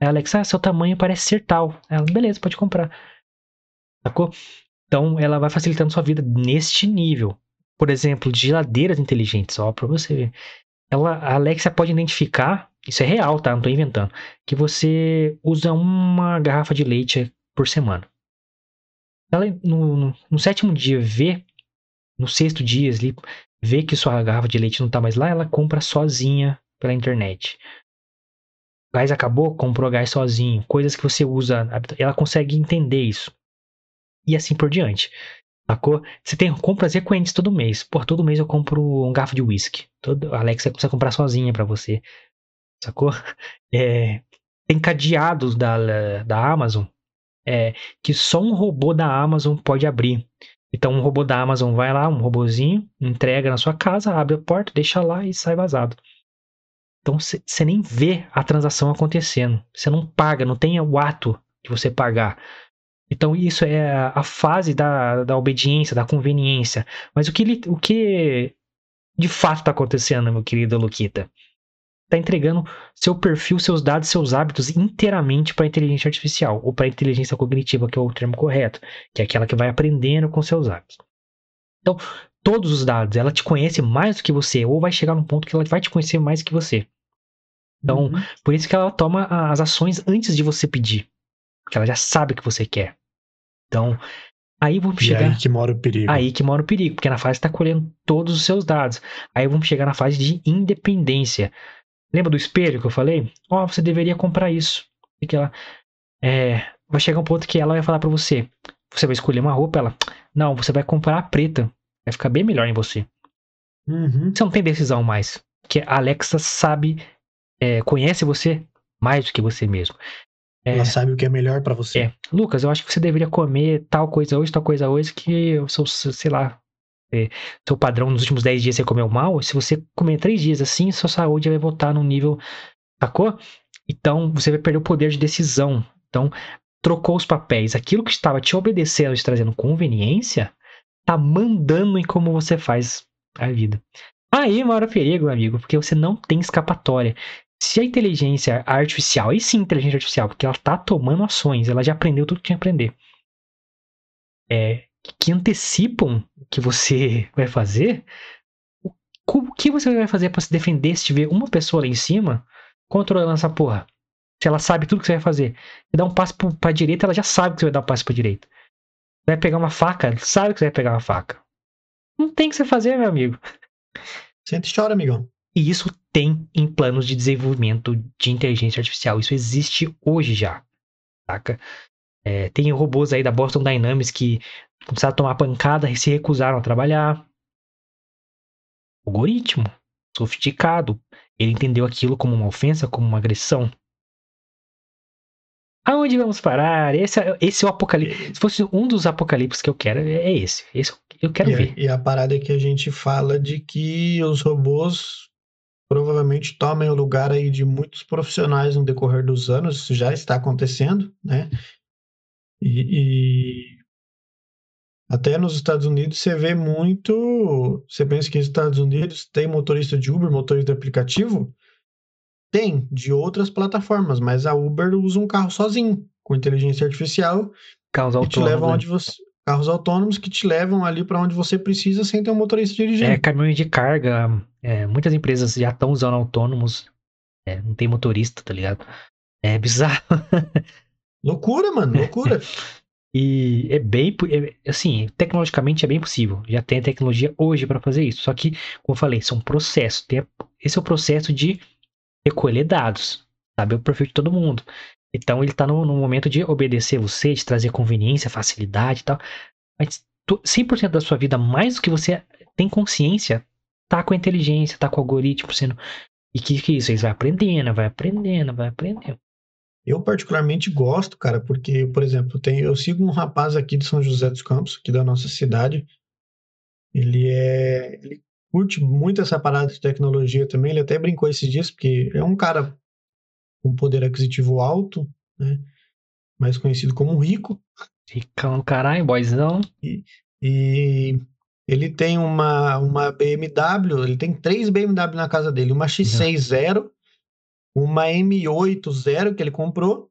Alexa, ah, seu tamanho parece ser tal. Ela, beleza, pode comprar. Sacou? Então, ela vai facilitando sua vida neste nível. Por exemplo, de geladeiras inteligentes, ó, para você ver. Ela, a Alexa pode identificar, isso é real, tá? Não tô inventando, que você usa uma garrafa de leite por semana. Ela, no, no, no sétimo dia, vê, no sexto dia, ali, vê que sua garrafa de leite não tá mais lá, ela compra sozinha pela internet. Gás acabou, comprou gás sozinho. Coisas que você usa, ela consegue entender isso e assim por diante. Sacou? Você tem compras recorrentes todo mês. Por todo mês eu compro um garfo de whisky. Todo, a Alexa consegue comprar sozinha para você. Sacou? [laughs] É, tem cadeados da, da Amazon é, que só um robô da Amazon pode abrir. Então um robô da Amazon vai lá, um robozinho, entrega na sua casa, abre a porta, deixa lá e sai vazado. Então você nem vê a transação acontecendo. Você não paga, não tem o ato de você pagar. Então, isso é a fase da, da obediência, da conveniência. Mas o que, o que de fato está acontecendo, meu querido Luquita? Está entregando seu perfil, seus dados, seus hábitos inteiramente para a inteligência artificial, ou para a inteligência cognitiva, que é o termo correto, que é aquela que vai aprendendo com seus hábitos. Então, todos os dados, ela te conhece mais do que você, ou vai chegar num ponto que ela vai te conhecer mais do que você. Então, uhum. por isso que ela toma as ações antes de você pedir. Porque ela já sabe o que você quer. Então, aí vamos e chegar. Aí que mora o perigo. Aí que mora o perigo, porque na fase está colhendo todos os seus dados. Aí vamos chegar na fase de independência. Lembra do espelho que eu falei? Ó, oh, você deveria comprar isso. E que ela, é, vai chegar um ponto que ela vai falar para você. Você vai escolher uma roupa, ela. Não, você vai comprar a preta. Vai ficar bem melhor em você. Uhum. Você não tem decisão mais. Porque a Alexa sabe, é, conhece você mais do que você mesmo. É, Ela sabe o que é melhor para você. É. Lucas, eu acho que você deveria comer tal coisa hoje, tal coisa hoje, que o seu, sei lá, é, seu padrão nos últimos 10 dias você comeu mal. Se você comer 3 dias assim, sua saúde vai voltar num nível. Sacou? Então, você vai perder o poder de decisão. Então, trocou os papéis. Aquilo que estava te obedecendo, te trazendo conveniência, tá mandando em como você faz a vida. Aí mora o perigo, meu amigo, porque você não tem escapatória. Se a inteligência artificial, e sim inteligência artificial, porque ela está tomando ações, ela já aprendeu tudo que tinha que aprender, é, que antecipam o que você [laughs] vai fazer, o que você vai fazer para se defender se tiver uma pessoa lá em cima controlando essa porra? Se ela sabe tudo que você vai fazer. Você dá um passo para a direita, ela já sabe que você vai dar um passo para a direita. Vai pegar uma faca, ela sabe que você vai pegar uma faca. Não tem o que você fazer, meu amigo. Sente e chora, amigão. E isso tem em planos de desenvolvimento de inteligência artificial. Isso existe hoje já, saca? É, tem robôs aí da Boston Dynamics que começaram a tomar pancada e se recusaram a trabalhar. Algoritmo, sofisticado. Ele entendeu aquilo como uma ofensa, como uma agressão. Aonde vamos parar? Esse, é, esse é o apocalipse. Se fosse um dos apocalipses que eu quero, é esse. Esse eu quero e ver. A, e a parada é que a gente fala de que os robôs provavelmente tomem o lugar aí de muitos profissionais no decorrer dos anos, isso já está acontecendo, né? E, e, até nos Estados Unidos você vê muito. Você pensa que nos Estados Unidos tem motorista de Uber, motorista de aplicativo? Tem, de outras plataformas, mas a Uber usa um carro sozinho, com inteligência artificial, Carros que te levam né? onde você carros autônomos que te levam ali para onde você precisa sem ter um motorista dirigindo. É, caminhões de carga. É, muitas empresas já estão usando autônomos. É, não tem motorista, tá ligado? É bizarro. [laughs] loucura, mano, loucura. [laughs] e é bem, é, assim, tecnologicamente é bem possível. Já tem a tecnologia hoje para fazer isso. Só que, como eu falei, são processos. Tem, esse é o processo de recolher dados, saber o perfil de todo mundo. Então ele está no, no, momento de obedecer você, de trazer conveniência, facilidade e tal. Mas 100% da sua vida, mais do que você tem consciência, tá com a inteligência, tá com o algoritmo sendo. E que, que isso? Você vai aprendendo, vai aprendendo, vai aprendendo. Eu particularmente gosto, cara, porque, por exemplo, tem, eu sigo um rapaz aqui de São José dos Campos, aqui da nossa cidade. Ele é. Ele curte muito essa parada de tecnologia também. Ele até brincou esses dias, porque é um cara com poder aquisitivo alto, né? mais conhecido como rico. Ricão, caralho, boyzão. E, e ele tem uma, uma BMW, ele tem três BMW na casa dele, uma X6 Zero, uma M8 Zero que ele comprou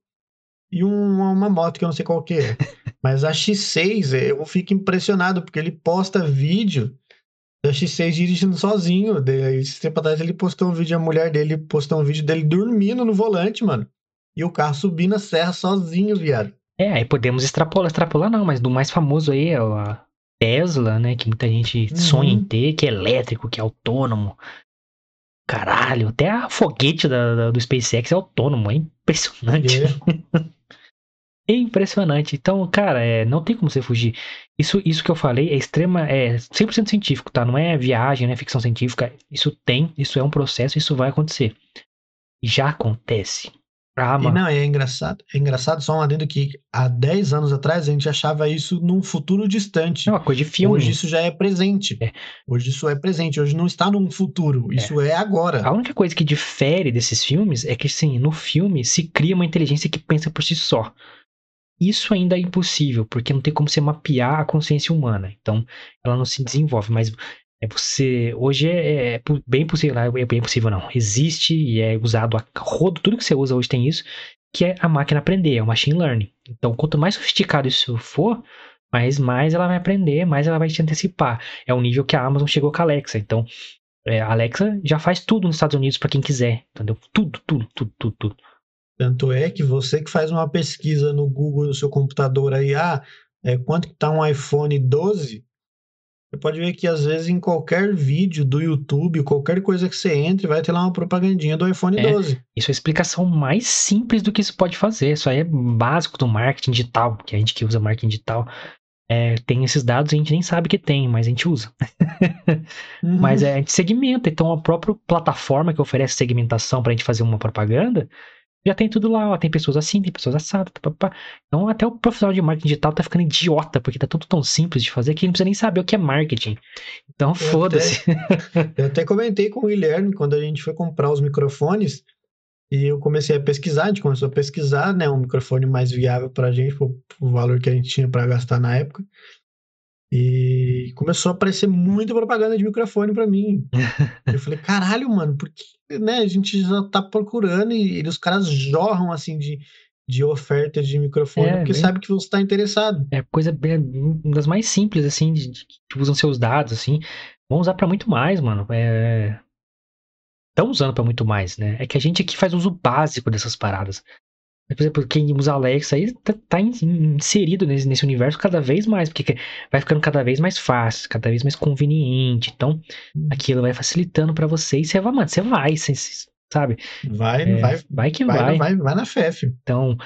e um- uma moto que eu não sei qual que é. [laughs] Mas a X6, é, eu fico impressionado, porque ele posta vídeo da X6 dirigindo sozinho. Daí, esse tempo atrás ele postou um vídeo, a mulher dele postou um vídeo dele dormindo no volante, mano. E o carro subindo a serra sozinho, viado. É, aí podemos extrapolar, extrapolar não, mas do mais famoso aí é a Tesla, né? Que muita gente Uhum. sonha em ter, que é elétrico, que é autônomo. Caralho, até a foguete da, da- do SpaceX é autônomo, é impressionante. É. [laughs] É impressionante. Então, cara, é, não tem como você fugir. Isso, isso que eu falei é extrema, é 100% científico, tá? Não é viagem, não é ficção científica. Isso tem, isso é um processo, isso vai acontecer. E já acontece. Ah, E mano. não, é engraçado. É engraçado, só um adendo que há 10 anos atrás a gente achava isso num futuro distante. É uma coisa de filme. Hoje isso já é presente. É. Hoje isso é presente. Hoje não está num futuro. Isso é agora. A única coisa que difere desses filmes é que, sim, no filme se cria uma inteligência que pensa por si só. Isso ainda é impossível, porque não tem como você mapear a consciência humana. Então, ela não se desenvolve. Mas é você. Hoje é, é pu- bem possível. É bem possível, não. Existe e é usado a rodo. Tudo que você usa hoje tem isso, que é a máquina aprender, é o machine learning. Então, quanto mais sofisticado isso for, mais, mais ela vai aprender, mais ela vai te antecipar. É o nível que a Amazon chegou com a Alexa. Então, é, a Alexa já faz tudo nos Estados Unidos para quem quiser, entendeu? Tudo, tudo, tudo, tudo, tudo. Tanto é que você que faz uma pesquisa no Google, no seu computador aí, ah, é, quanto que tá um iPhone 12? Você pode ver que às vezes em qualquer vídeo do YouTube, qualquer coisa que você entre, vai ter lá uma propagandinha do iPhone É. 12. Isso é a explicação mais simples do que se pode fazer. Isso aí é básico do marketing digital, que a gente que usa marketing digital é, tem esses dados e a gente nem sabe que tem, mas a gente usa. [laughs] Uhum. Mas é, a gente segmenta, então a própria plataforma que oferece segmentação pra gente fazer uma propaganda já tem tudo lá, ó, tem pessoas assim, tem pessoas assadas, papapá. Então até o profissional de marketing digital tá ficando idiota, porque tá tudo tão simples de fazer que ele não precisa nem saber o que é marketing. Então foda-se. [laughs] Eu até comentei com o Guilherme quando a gente foi comprar os microfones e eu comecei a pesquisar, a gente começou a pesquisar, né, um microfone mais viável pra gente, pro, pro valor que a gente tinha pra gastar na época. E começou a aparecer muita propaganda de microfone pra mim. eu falei, [laughs] caralho, mano, por que, né, a gente já tá procurando e, e os caras jorram assim de, de oferta de microfone É, porque bem- sabe que você tá interessado. É coisa bem, uma das mais simples, assim, de, de- que usam seus dados, assim. Vão usar pra muito mais, mano. É... Estão usando pra muito mais, né? É que a gente aqui faz uso básico dessas paradas. Por exemplo, quem usa Alexa aí tá, tá in- inserido nesse, nesse universo cada vez mais, porque que- vai ficando cada vez mais fácil, cada vez mais conveniente. Então, aquilo vai facilitando pra você e você vai, mano, você vai, você- sabe? Vai, É, vai, vai que vai, vai. vai, vai na fé, filho. Então,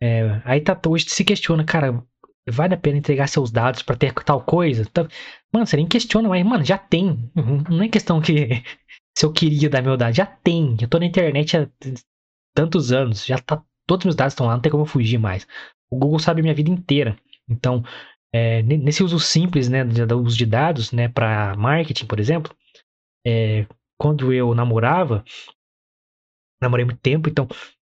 é, aí tá, hoje se questiona, cara, vale a pena entregar seus dados pra ter tal coisa? Tá- Mano, você nem questiona, mas, mano, já tem. Uhum, Não é questão que [laughs] se eu queria dar meu dado, já tem. Eu tô na internet há tantos anos, já tá, todos os meus dados estão lá, não tem como eu fugir mais. O Google sabe a minha vida inteira. Então, é, ne- nesse uso simples, né, do uso de dados, né, para marketing, por exemplo, é, quando eu namorava, namorei muito tempo, então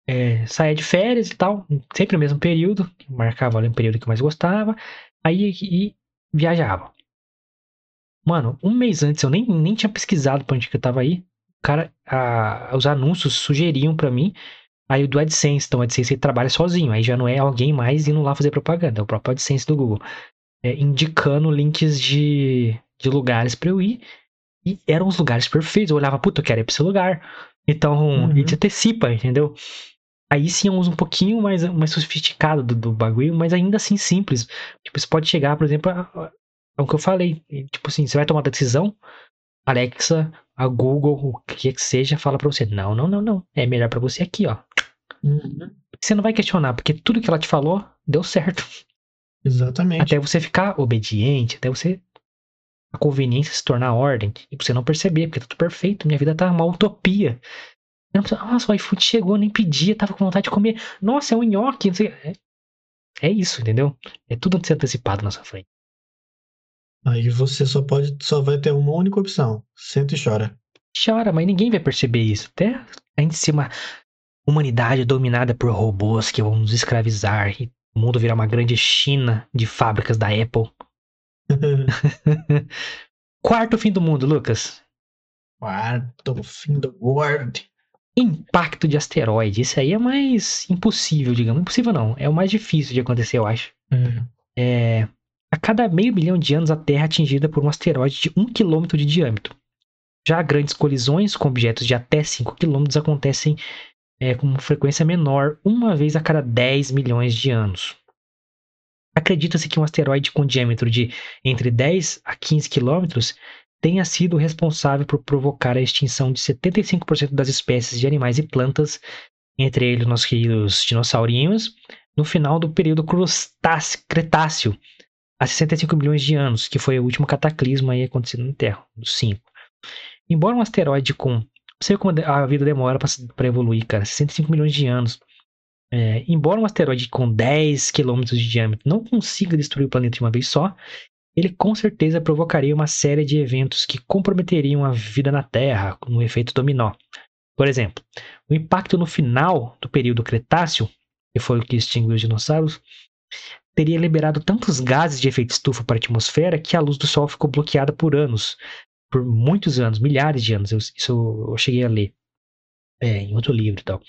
é, saía de férias e tal, sempre no mesmo período, marcava ali um período que eu mais gostava, aí e viajava. Mano, um mês antes eu nem, nem tinha pesquisado pra onde que eu tava aí. Cara, a- os anúncios sugeriam pra mim. Aí o do AdSense, então o AdSense ele trabalha sozinho, aí já não é alguém mais indo lá fazer propaganda, é o próprio AdSense do Google. É, indicando links de, de lugares pra eu ir. E eram os lugares perfeitos. Eu olhava, puta, eu quero ir pra esse lugar. Então, Uhum. ele te antecipa, entendeu? Aí sim é um uso um pouquinho mais, mais sofisticado do, do bagulho, mas ainda assim simples. Tipo, você pode chegar, por exemplo, a- a- ao que eu falei. Tipo assim, você vai tomar uma decisão, Alexa, a Google, o que que seja, fala pra você, não, não, não, não. É melhor pra você aqui, ó. Uhum. Você não vai questionar, porque tudo que ela te falou deu certo. Exatamente. Até você ficar obediente, até você. A conveniência se tornar ordem. E você não perceber, porque tá tudo perfeito. Minha vida tá uma utopia. Nossa, o iFood chegou, nem pedia, tava com vontade de comer. Nossa, é um nhoque. não sei- É, é isso, entendeu? É tudo antecipado na sua frente. Aí você só pode, só vai ter uma única opção. Senta e chora. Chora, mas ninguém vai perceber isso. Até a gente uma humanidade dominada por robôs que vão nos escravizar e o mundo virar uma grande China de fábricas da Apple. [laughs] Quarto fim do mundo, Lucas. Quarto fim do world. Impacto de asteroide. Isso aí é mais impossível, digamos. Impossível não. É o mais difícil de acontecer, eu acho. É. A cada meio bilhão de anos, a Terra é atingida por um asteroide de 1 km de diâmetro. Já grandes colisões com objetos de até 5 km acontecem é, com frequência menor, uma vez a cada 10 milhões de anos. Acredita-se que um asteroide com diâmetro de entre 10 a 15 quilômetros tenha sido responsável por provocar a extinção de 75% das espécies de animais e plantas, entre eles nossos queridos dinossaurinhos, no final do período Cretáceo, há 65 milhões de anos, que foi o último cataclismo aí acontecido na Terra, dos 5. Embora um asteroide com. Sei como a vida demora para evoluir, cara. 65 milhões de anos. É, embora um asteroide com 10 quilômetros de diâmetro não consiga destruir o planeta de uma vez só, ele com certeza provocaria uma série de eventos que comprometeriam a vida na Terra, no efeito dominó. Por exemplo, o impacto no final do período Cretáceo, que foi o que extinguiu os dinossauros, teria liberado tantos gases de efeito estufa para a atmosfera que a luz do Sol ficou bloqueada por anos, por muitos anos, milhares de anos. Eu, isso eu cheguei a ler é, em outro livro e tal.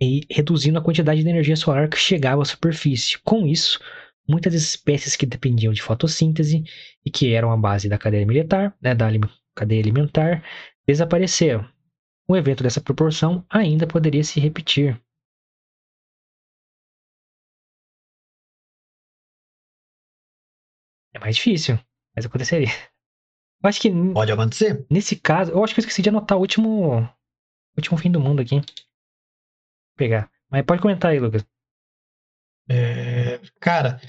E reduzindo a quantidade de energia solar que chegava à superfície. Com isso, muitas espécies que dependiam de fotossíntese e que eram a base da cadeia militar, né, da cadeia alimentar, desapareceram. Um evento dessa proporção ainda poderia se repetir. É mais difícil. Mas aconteceria. Eu acho que. Pode acontecer. Nesse caso, eu acho que eu esqueci de anotar o último. Último fim do mundo aqui. Vou pegar. Mas pode comentar aí, Lucas. É, cara,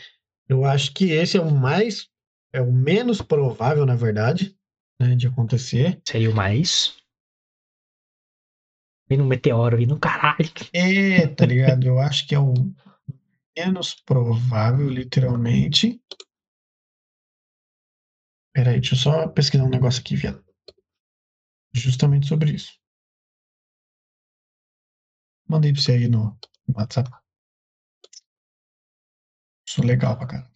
eu acho que esse é o mais. É o menos provável, na verdade, né, de acontecer. Seria o mais. Vem no meteoro aí no caralho. É, tá ligado? Eu acho que é o menos provável, literalmente. Peraí, deixa eu só pesquisar um negócio aqui, viado. Justamente sobre isso. Mandei pra você aí no WhatsApp. Sou legal pra caramba.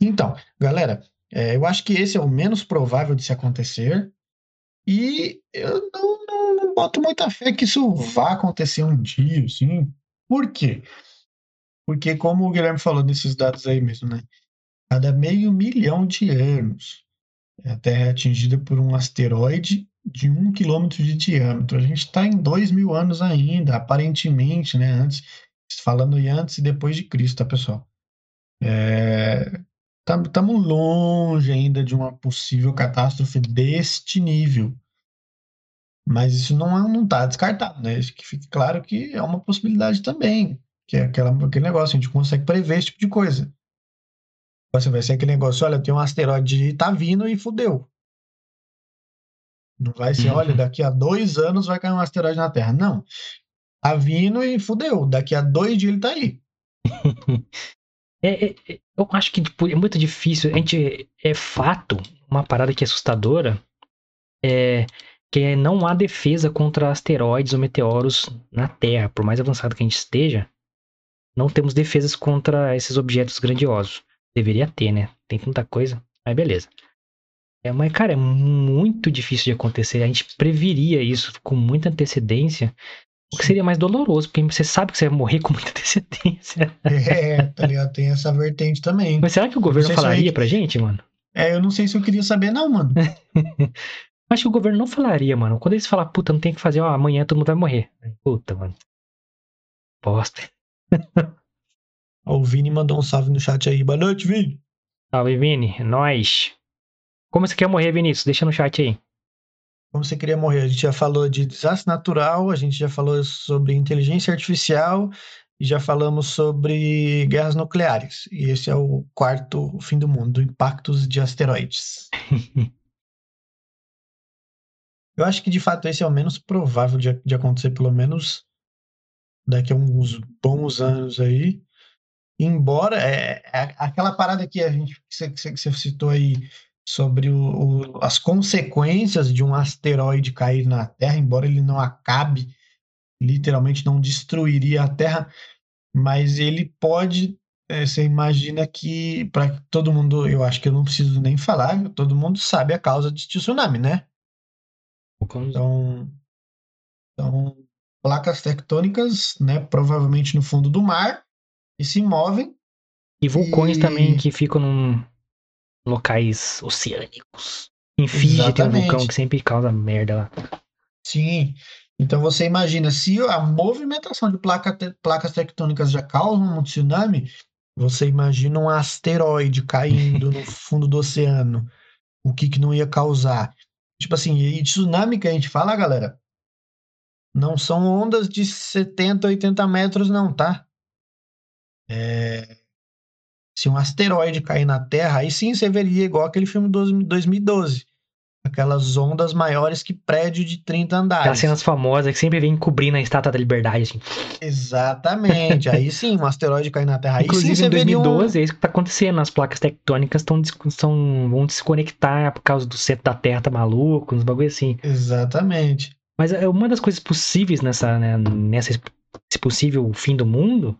Então, galera, é, eu acho que esse é o menos provável de se acontecer. E eu não, não, não boto muita fé que isso vá acontecer um dia, assim. Por quê? Porque, como o Guilherme falou nesses dados aí mesmo, né? Cada meio milhão de anos a Terra é atingida por um asteroide de um quilômetro de diâmetro. A gente está em dois mil anos ainda, aparentemente, né? Antes, falando em antes e depois de Cristo, tá, pessoal? Estamos é, longe ainda de uma possível catástrofe deste nível. Mas isso não está descartado, né? Que fique claro que é uma possibilidade também. Que é aquela, aquele negócio, a gente consegue prever esse tipo de coisa. Você vai ser aquele negócio, olha, tem um asteroide tá vindo e fudeu. Não vai ser, olha, uhum. daqui a dois anos vai cair um asteroide na Terra. Não. Tá vindo e fudeu. Daqui a dois dias ele tá aí. [laughs] É, é, é, eu acho que tipo, é muito difícil. A gente é fato, uma parada que é assustadora, é que não há defesa contra asteroides ou meteoros na Terra. Por mais avançado que a gente esteja, não temos defesas contra esses objetos grandiosos. Deveria ter, né? Tem tanta coisa. Mas beleza. É, mas, cara, é muito difícil de acontecer. A gente previria isso com muita antecedência. O que seria mais doloroso, porque você sabe que você vai morrer com muita [laughs] antecedência. É, tá ligado? Tem essa vertente também. Mas será que o governo falaria eu... pra gente, mano? É, eu não sei se eu queria saber, não, mano. [laughs] Acho que o governo não falaria, mano. Quando eles falar, puta, não tem que fazer, ó, amanhã todo mundo vai morrer. Puta, mano. Bosta. [laughs] O Vini mandou um salve no chat aí. Boa noite, Vini. Salve, Vini. É nóis. Como você quer morrer, Vinícius? Deixa no chat aí. Como você queria morrer? A gente já falou de desastre natural, a gente já falou sobre inteligência artificial e já falamos sobre guerras nucleares. E esse é o quarto fim do mundo, impactos de asteroides. [laughs] Eu acho que de fato esse é o menos provável de, de acontecer, pelo menos daqui a uns bons anos aí embora é, é, aquela parada que a gente que você, que você citou aí sobre o, o, as consequências de um asteroide cair na Terra, embora ele não acabe, literalmente não destruiria a Terra, mas ele pode, é, você imagina que para todo mundo, eu acho que eu não preciso nem falar, todo mundo sabe a causa de tsunami, né? Então, Então, placas tectônicas, né, provavelmente no fundo do mar, que se movem. E vulcões E- também que ficam num locais oceânicos. Em Fiji tem um vulcão que sempre causa merda lá. Sim. Então você imagina, se a movimentação de placa placas tectônicas já causa um tsunami, você imagina um asteroide caindo no [laughs] fundo do oceano. O que que não ia causar? Tipo assim, e tsunami que a gente fala, galera, não são ondas de 70, 80 metros, não, tá? É, Se um asteroide cair na Terra, aí sim você veria igual aquele filme do 2012. Aquelas ondas maiores que prédio de 30 Aquelas andares. cenas famosas que sempre vem cobrindo a estátua da liberdade, assim. Exatamente. Aí sim, um asteroide cair na Terra. Aí sim Inclusive, você em veria um... 2012, é isso que tá acontecendo. As placas tectônicas tão, tão- vão desconectar por causa do centro da Terra tá maluco, uns bagulho assim. Exatamente. Mas é uma das coisas possíveis nessa, né, nessa esse possível fim do mundo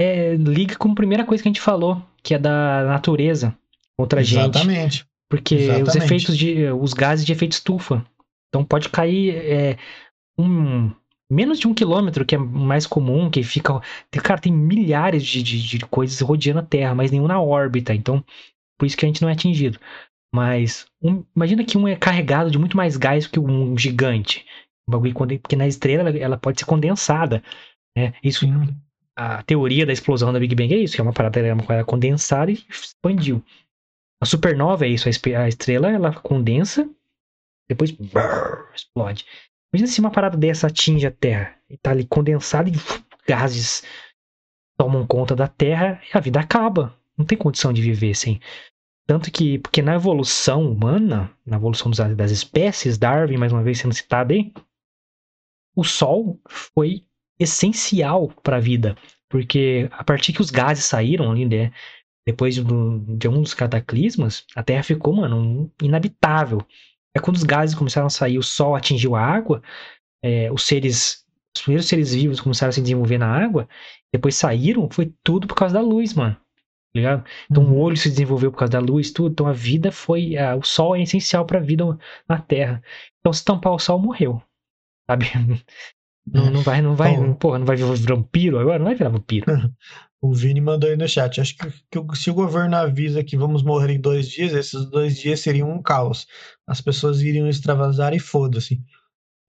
é liga com a primeira coisa que a gente falou, que é da natureza contra a gente. Exatamente. Porque os Exatamente. efeitos de. os gases de efeito estufa. Então pode cair é, um. Menos de um quilômetro, que é mais comum, que fica. Cara, tem milhares de, de, de coisas rodeando a Terra, mas nenhum na órbita. Então, por isso que a gente não é atingido. Mas um- imagina que um é carregado de muito mais gás que um gigante. Um bagulho porque na estrela ela, ela pode ser condensada. Né? Isso, Sim. A teoria da explosão da Big Bang é isso, que é uma parada, é uma parada condensada e expandiu. A supernova é isso, a estrela ela condensa, depois brrr, explode. Imagina se uma parada dessa atinge a Terra e tá ali condensada e gases tomam conta da Terra e a vida acaba. Não tem condição de viver sem. Tanto que, porque na evolução humana, na evolução das espécies, Darwin, mais uma vez sendo citado aí, o Sol foi essencial para a vida. Porque a partir que os gases saíram ali, né? Depois do- de um dos cataclismas, a Terra ficou, mano, inabitável. É quando os gases começaram a sair, o Sol atingiu a água, é, os seres, os primeiros seres vivos começaram a se desenvolver na água, depois saíram, foi tudo por causa da luz, mano. Tá ligado? Então o olho se desenvolveu por causa da luz, tudo. Então a vida foi. ah, o sol é essencial pra vida na Terra. Então se tampar o sol, morreu. Sabe? [laughs] Não, não vai, não vai. Então- porra, não vai virar vampiro agora? Não vai virar vampiro. [laughs] O Vini mandou aí no chat. Acho que, que se o governo avisa que vamos morrer em dois dias, esses dois dias seriam um caos. As pessoas iriam extravasar e foda-se.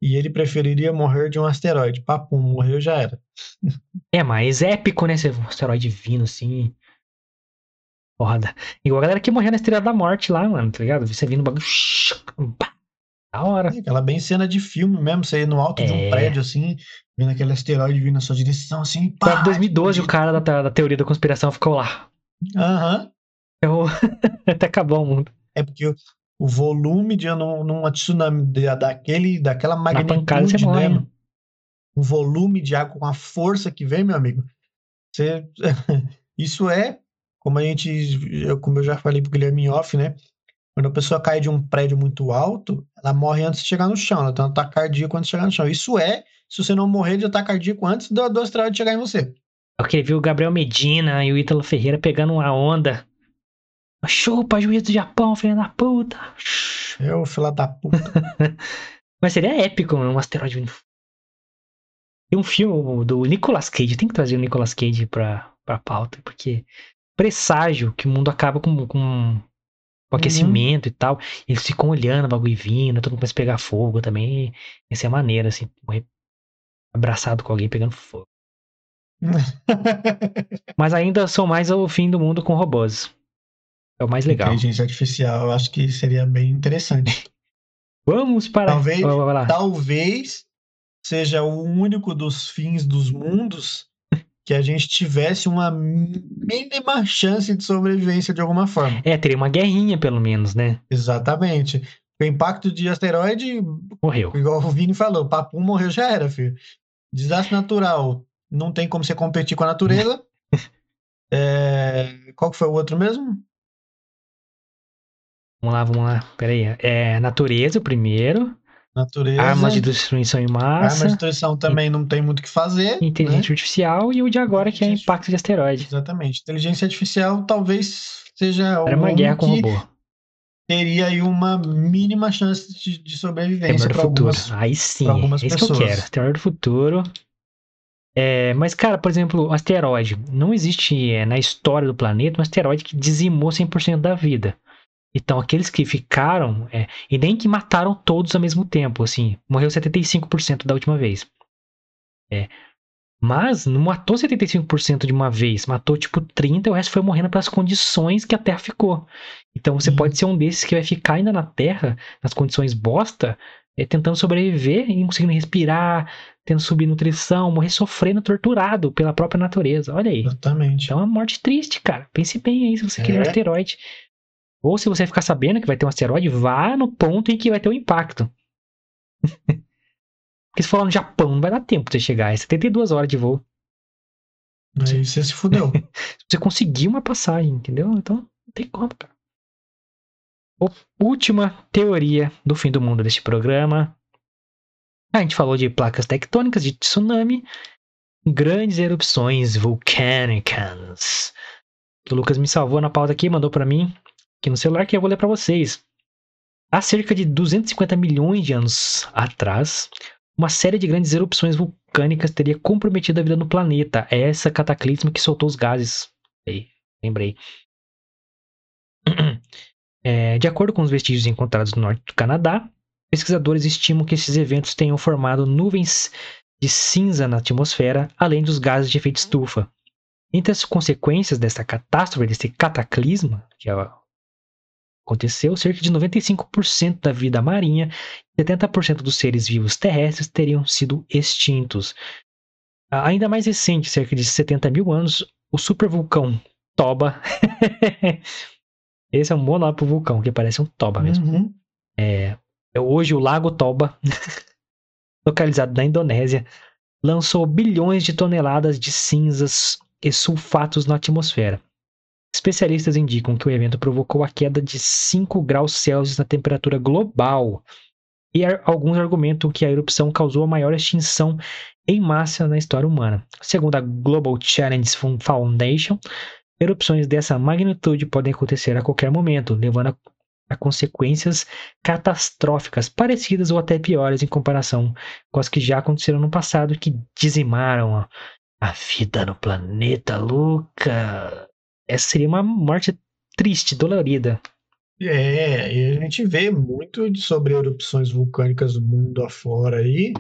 E ele preferiria morrer de um asteroide. Papo, morreu já era. [laughs] É mais épico, né? Esse asteroide vindo assim. Foda. Igual a galera que morreu na Estrela da Morte lá, mano, tá ligado? Você vindo o bagulho. [laughs] Da hora. Aquela bem cena de filme mesmo, você ir no alto de um É. prédio assim, vendo aquele asteroide vindo na sua direção assim, pá, Em 2012, o cara da, da teoria da conspiração ficou lá. Aham. Eu... [laughs] Até acabar o mundo. É porque o, o volume de num- numa tsunami da- daquele, daquela Na pancada magnitude, você morre. né? O volume de água com a força que vem, meu amigo. Você, [laughs] isso é, como a gente, eu, como eu já falei pro Guilherme off, né? Quando a pessoa cai de um prédio muito alto, ela morre antes de chegar no chão, ela tem um ataque cardíaco antes de chegar no chão. Isso é, se você não morrer de ataque cardíaco antes do, do asteroide chegar em você. Eu queria ver o Gabriel Medina e o Ítalo Ferreira pegando uma onda. Chupa, juiz do Japão, filho da puta. Eu, filha da puta. [laughs] Mas seria épico, um asteroide vindo. Tem um filme do Nicolas Cage, tem que trazer o Nicolas Cage pra, pra pauta, porque presságio que o mundo acaba com, com, com aquecimento e tal. Eles ficam olhando o bagulho vindo, todo mundo começa a pegar fogo também. Essa é a maneira, assim, morrer abraçado com alguém pegando fogo. [laughs] Mas ainda sou mais o fim do mundo com robôs. É o mais legal. Inteligência artificial, eu acho que seria bem interessante. [laughs] Vamos para. Talvez-. Talvez seja o único dos fins dos mundos que a gente tivesse uma mínima chance de sobrevivência de alguma forma. É, teria uma guerrinha, pelo menos, né? Exatamente. O impacto de asteroide, Morreu. igual o Vini falou, papo morreu já era, filho. Desastre natural, não tem como você competir com a natureza. [laughs] É, Qual que foi o outro mesmo? Vamos lá, vamos lá. Pera aí. É natureza o primeiro. Natureza. Armas de destruição em massa. de destruição também não tem muito o que fazer. né? Inteligência artificial. E o de agora, que é impacto de asteroide. Exatamente. Inteligência artificial talvez seja Era uma um guerra com robô. teria aí uma mínima chance de, de sobrevivência para do futuro. algumas. Aí sim, algumas é isso que eu quero. Terminador do futuro. É, mas, cara, por exemplo, asteroide. Não existe é, na história do planeta um asteroide que dizimou 100% da vida. Então, aqueles que ficaram, é, e nem que mataram todos ao mesmo tempo, assim, morreu 75% da última vez. É, mas não matou 75% de uma vez, matou tipo 30% e o resto foi morrendo pelas condições que a Terra ficou. Então você Uhum. pode ser um desses que vai ficar ainda na Terra, nas condições bosta, é, tentando sobreviver e não conseguindo respirar, tendo subnutrição, morrer sofrendo, torturado pela própria natureza. Olha aí. Exatamente. Então é uma morte triste, cara. Pense bem aí se você quer um É. asteroide. Ou se você ficar sabendo que vai ter um asteroide, vá no ponto em que vai ter um impacto. [laughs] Porque se for lá no Japão, não vai dar tempo de você chegar. É 72 horas de voo. Aí você se fudeu. [laughs] Você conseguir uma passagem, entendeu? Então, não tem como, cara. O- Última teoria do fim do mundo deste programa. A gente falou de placas tectônicas, de tsunami, grandes erupções vulcânicas. O Lucas me salvou na pauta aqui, mandou pra mim, aqui no celular, que eu vou ler pra vocês. Há cerca de 250 milhões de anos atrás, uma série de grandes erupções vulcânicas teria comprometido a vida no planeta. É essa cataclisma que soltou os gases. Aí, lembrei. [clears throat] É, de acordo com os vestígios encontrados no norte do Canadá, pesquisadores estimam que esses eventos tenham formado nuvens de cinza na atmosfera, além dos gases de efeito estufa. Entre as consequências dessa catástrofe, desse cataclisma que ó, aconteceu, cerca de 95% da vida marinha e 70% dos seres vivos terrestres teriam sido extintos. Ainda mais recente, cerca de 70 mil anos, o supervulcão Toba. [laughs] Esse é um bom nome pro vulcão, que parece um Toba mesmo. Uhum. É hoje o Lago Toba, [laughs] localizado na Indonésia, lançou bilhões de toneladas de cinzas e sulfatos na atmosfera. Especialistas indicam que o evento provocou a queda de 5 graus Celsius na temperatura global. E alguns argumentam que a erupção causou a maior extinção em massa na história humana. Segundo a Global Challenge Foundation, erupções dessa magnitude podem acontecer a qualquer momento, levando a a consequências catastróficas parecidas ou até piores em comparação com as que já aconteceram no passado que dizimaram a, a vida no planeta, Luca. Essa seria uma morte triste, dolorida. É, e a gente vê muito sobre erupções vulcânicas do mundo afora aí,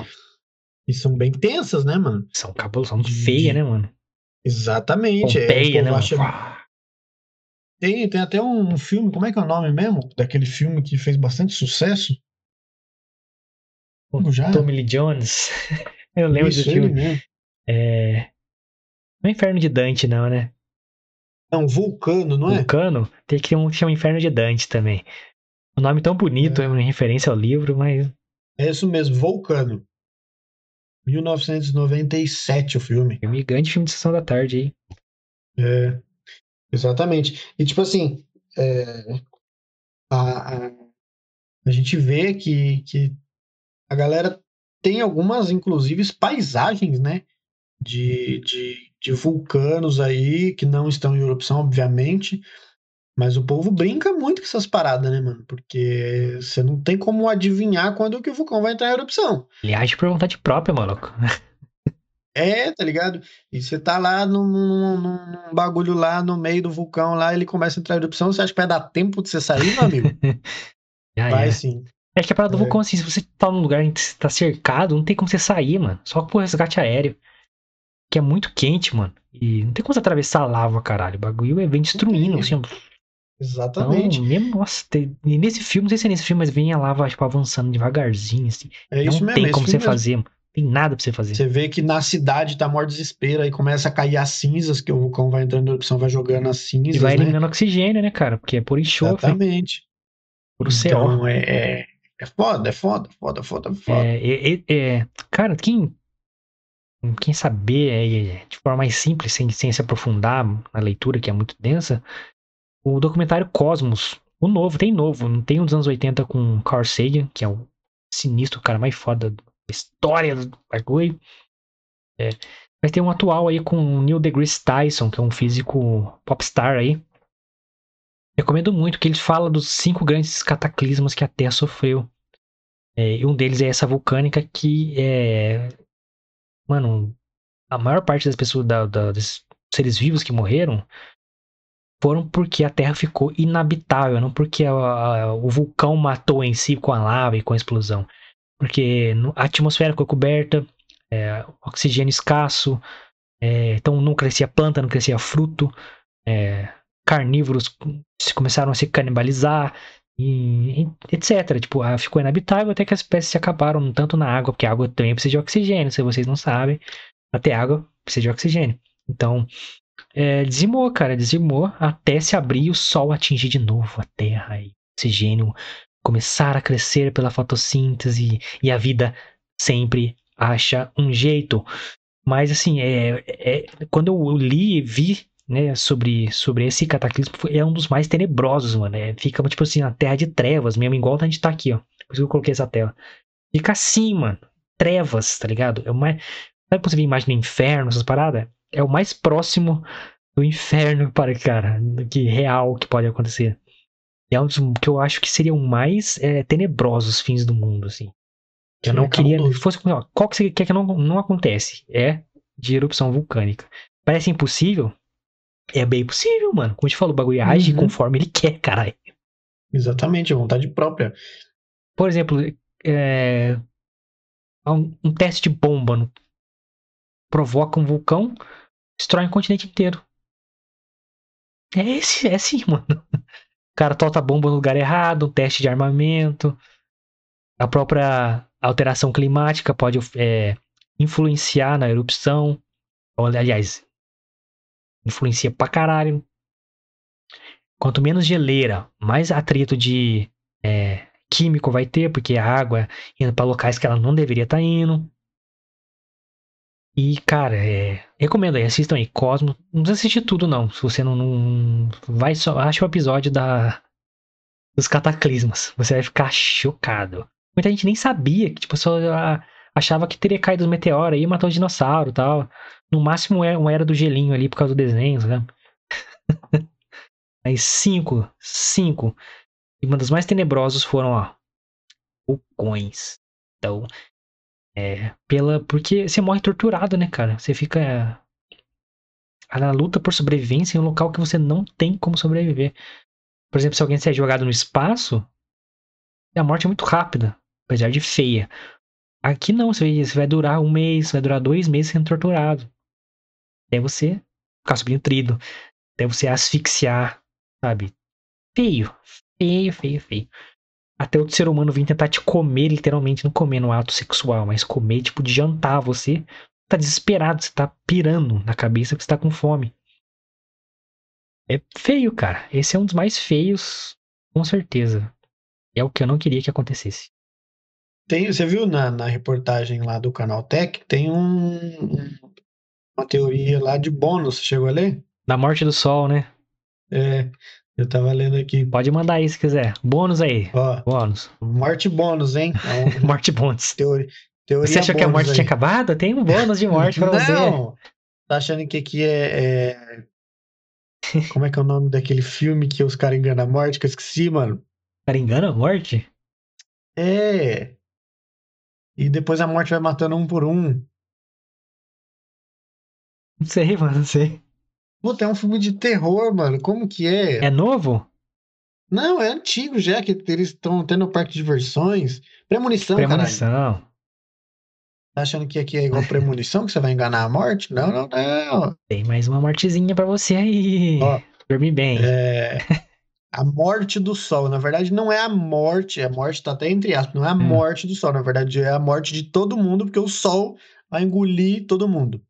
e são bem tensas, né, mano? São cabulos, são feia, né, mano? Exatamente. é, o Pompeia, né, povo mano? acha-. Tem, tem até um filme, como é que é o nome mesmo? Daquele filme que fez bastante sucesso? Como já? Tommy Lee Jones. [laughs] Eu lembro Isso, ele filme. mesmo. É... Não é Inferno de Dante, não, né? Não, Vulcano, não é? Vulcano tem que ter um que chama Inferno de Dante também. O nome tão bonito, É. é uma referência ao livro, mas É isso mesmo, Vulcano. 1997 o filme. filme grande filme de sessão da tarde aí. É, exatamente. E tipo assim, é, a, a, a gente vê que, que a galera tem algumas, inclusive, paisagens, né? De, de, de vulcanos aí que não estão em erupção, obviamente. Mas o povo brinca muito com essas paradas, né, mano? Porque você não tem como adivinhar quando que o vulcão vai entrar em erupção. Ele age por vontade própria, maluco. É, tá ligado? E você tá lá num, num- num bagulho lá no meio do vulcão lá, ele começa a entrar em erupção, você acha que vai dar tempo de você sair, meu amigo? [laughs] Vai é. sim. É que a parada do É. vulcão, assim, se você tá num lugar que você tá cercado, não tem como você sair, mano. Só por resgate aéreo. Que é muito quente, mano. E não tem como você atravessar a lava, caralho. O bagulho é- vem destruindo, assim. Exatamente. Então, mesmo, nossa, tem- e nesse filme, não sei se é nesse filme, mas vem a lava, tipo, avançando devagarzinho, assim. é isso não mesmo. tem esse como você mesmo. fazer, mano. Tem nada pra você fazer. Você vê que na cidade tá maior desespero, aí começa a cair as cinzas, que o vulcão vai entrando em erupção, vai jogando as E cinzas, vai né? eliminando oxigênio, né, cara? Porque é por enxofre, Exatamente. por CO. Então, é, é, é foda, é foda, foda, foda, foda. É, é, é- é- cara, quem, quem saber é, é, de forma mais simples, sem, sem se aprofundar na leitura, que é muito densa, o documentário Cosmos, o novo, tem novo, não tem um dos anos 80 com Carl Sagan, que é o sinistro, o cara mais foda da história do bagulho. É, mas tem um atual aí com Neil deGrasse Tyson, que é um físico popstar aí. Recomendo muito que ele fala dos cinco grandes cataclismas que a Terra sofreu. É, e um deles é essa vulcânica que é. Mano, a maior parte das pessoas, da, da, dos seres vivos que morreram, foram porque a Terra ficou inabitável, não porque a, a, o vulcão matou em si com a lava e com a explosão. Porque a atmosfera ficou coberta, é, oxigênio escasso, é, então não crescia planta, não crescia fruto, é, carnívoros começaram a se canibalizar, e, etc. Tipo, ficou inabitável até que as espécies se acabaram, tanto na água, porque a água também precisa de oxigênio, se vocês não sabem, até água precisa de oxigênio. Então, é, dizimou, cara, dizimou até se abrir e o sol atingir de novo a Terra e oxigênio começar a crescer pela fotossíntese e a vida sempre acha um jeito. Mas assim, é, é quando eu li e vi né, sobre, sobre esse cataclismo, é um dos mais tenebrosos, mano. É, fica tipo assim, na terra de trevas, mesmo, igual a gente tá aqui, ó. Por isso que eu coloquei essa tela. Fica assim, mano. Trevas, tá ligado? É o mais. Sabe quando você vê imagem do inferno, essas paradas? é o mais próximo do inferno [laughs] para cara, do que real que pode acontecer. É um dos que eu acho que seriam mais é, tenebrosos fins do mundo, assim. Eu não queria. que fosse, ó, qual que você quer que não, não acontece? É de erupção vulcânica. Parece impossível? É bem possível, mano. Como a gente falou, o bagulho age uhum. conforme ele quer, caralho. Exatamente, a vontade própria. Por exemplo, é, um, um, teste de bomba no, provoca um vulcão, destrói um continente inteiro. É esse, é assim, [laughs] mano. O cara solta bomba no lugar errado, um teste de armamento. A própria alteração climática pode é, influenciar na erupção. Aliás, influencia pra caralho. Quanto menos geleira, mais atrito de é, químico vai ter, porque a água indo para locais que ela não deveria estar tá indo. E, cara, é, recomendo aí, assistam aí, Cosmo. Não precisa assistir tudo, não. Se você não. não vai só. Acha o episódio da. Dos cataclismas. Você vai ficar chocado. Muita gente nem sabia que, tipo, só achava que teria caído os meteoros e matou o dinossauro e tal. No máximo é uma era do gelinho ali por causa do desenho, né? Aí [laughs] cinco, cinco. E uma das mais tenebrosos foram, ó, vulcões. Então, é, pela, porque você morre torturado, né, cara? Você fica na luta por sobrevivência em um local que você não tem como sobreviver. Por exemplo, se alguém ser jogado no espaço, a morte é muito rápida, apesar de feia. Aqui não, você vai durar um mês, vai durar dois meses sendo torturado. Até você ficar subnutrido, até você asfixiar, sabe? Feio, feio, feio, feio até o ser humano vir tentar te comer, literalmente, não comer no ato sexual, mas comer, tipo, de jantar. Você tá desesperado, você tá pirando na cabeça que você tá com fome. É feio, cara. Esse é um dos mais feios, com certeza. É o que eu não queria que acontecesse. Tem, você viu na, na reportagem lá do canal Tech, tem um, uma teoria lá de bônus, chegou a ler? Da morte do sol, né? É, eu tava lendo aqui. Pode mandar aí se quiser. Bônus aí. Ó, bônus. Morte bônus, hein? Um... [laughs] morte bônus. Teoria, teoria você achou que a morte aí. tinha acabado? Tem um bônus de morte pra [laughs] você. Não. Tá achando que aqui é, é... Como é que é o nome daquele filme que os caras enganam a morte? Que eu esqueci, mano. O cara engana a morte? É. E depois a morte vai matando um por um. Não sei, mano, não sei. Puta, é um filme de terror, mano. Como que é? É novo? Não, é antigo já, que eles estão tendo parque de diversões. Premonição, Premonição. Caralho. Tá achando que aqui é igual premonição, que você vai enganar a morte? Não, não, não. Tem mais uma mortezinha pra você aí. Ó, Dormir bem. É... A morte do sol. Na verdade, não é a morte. A morte tá até entre aspas. Não é a hum. morte do sol. Na verdade, é a morte de todo mundo, porque o sol vai engolir todo mundo.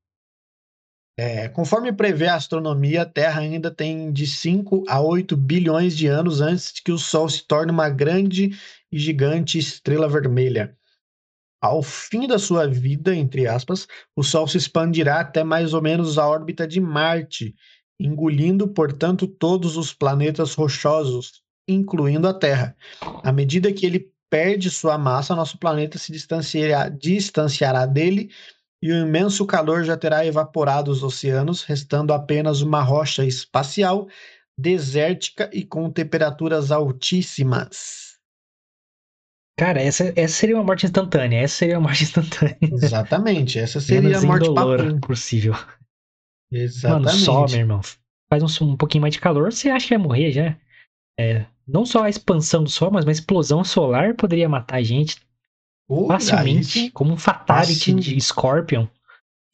É, conforme prevê a astronomia, a Terra ainda tem de 5 a 8 bilhões de anos antes de que o Sol se torne uma grande e gigante estrela vermelha. Ao fim da sua vida, entre aspas, o Sol se expandirá até mais ou menos a órbita de Marte, engolindo, portanto, todos os planetas rochosos, incluindo a Terra. À medida que ele perde sua massa, nosso planeta se distanciará, distanciará dele e o imenso calor já terá evaporado os oceanos, restando apenas uma rocha espacial desértica e com temperaturas altíssimas. Cara, essa, essa seria uma morte instantânea. Essa seria uma morte [laughs] instantânea. Exatamente, essa seria Menos a morte papum. possível. Exatamente. Mano, só, meu irmão. Faz um, um pouquinho mais de calor, você acha que vai morrer já. É, não só a expansão do Sol, mas uma explosão solar poderia matar a gente Pô, facilmente, como um fatality Facil- de Scorpion.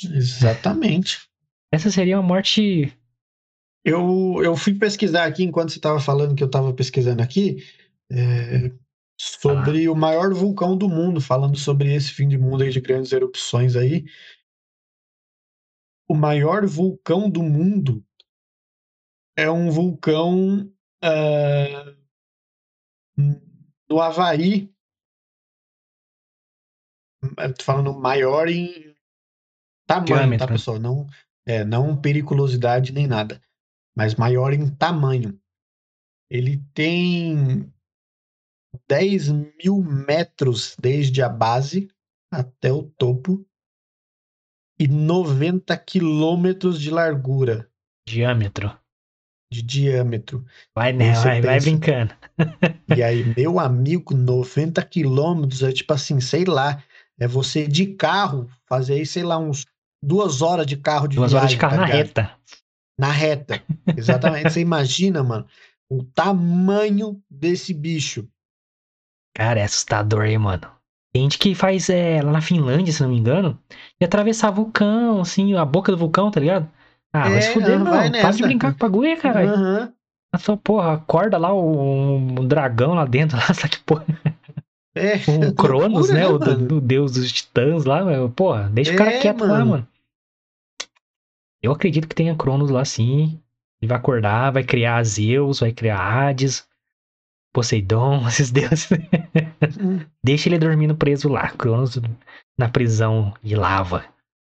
Exatamente. Essa seria uma morte. Eu, eu fui pesquisar aqui, enquanto você estava falando que eu estava pesquisando aqui, é, sobre o maior vulcão do mundo, falando sobre esse fim de mundo aí de grandes erupções aí. O maior vulcão do mundo é um vulcão ah, no Havaí. Eu tô falando maior em tamanho, Diâmetro, tá, pessoal? Não, é, não periculosidade nem nada, mas maior em tamanho. Ele tem 10 mil metros desde a base até o topo e 90 quilômetros de largura, Diâmetro. de diâmetro. Vai, né? Vai, vai brincando. E aí, meu amigo, 90 quilômetros é tipo assim, sei lá, é você de carro fazer aí, sei lá, uns duas horas de carro de Duas horas de viagem, carro tá na ligado? reta. Na reta. Exatamente. Você [laughs] imagina, mano, o tamanho desse bicho. Cara, é assustador, hein, mano. Tem gente que faz é, lá na Finlândia, se não me engano, de atravessar vulcão, assim, a boca do vulcão, tá ligado? Ah, vai É, se fuder, ah, não. vai Para de brincar com o bagulho, caralho. Aham. A sua porra, acorda lá o, um dragão lá dentro, [laughs] lá, sabe que porra? É, [laughs] Um [laughs] Cronos, loucura, né? O mano? do, deus dos titãs lá, porra, deixa o cara É, quieto lá, mano. mano. Eu acredito que tenha Cronos lá sim. Ele vai acordar, vai criar Zeus, vai criar Hades, Poseidon, [laughs] esses deuses. Hum, Deixa ele dormindo preso lá, Cronos na prisão de lava.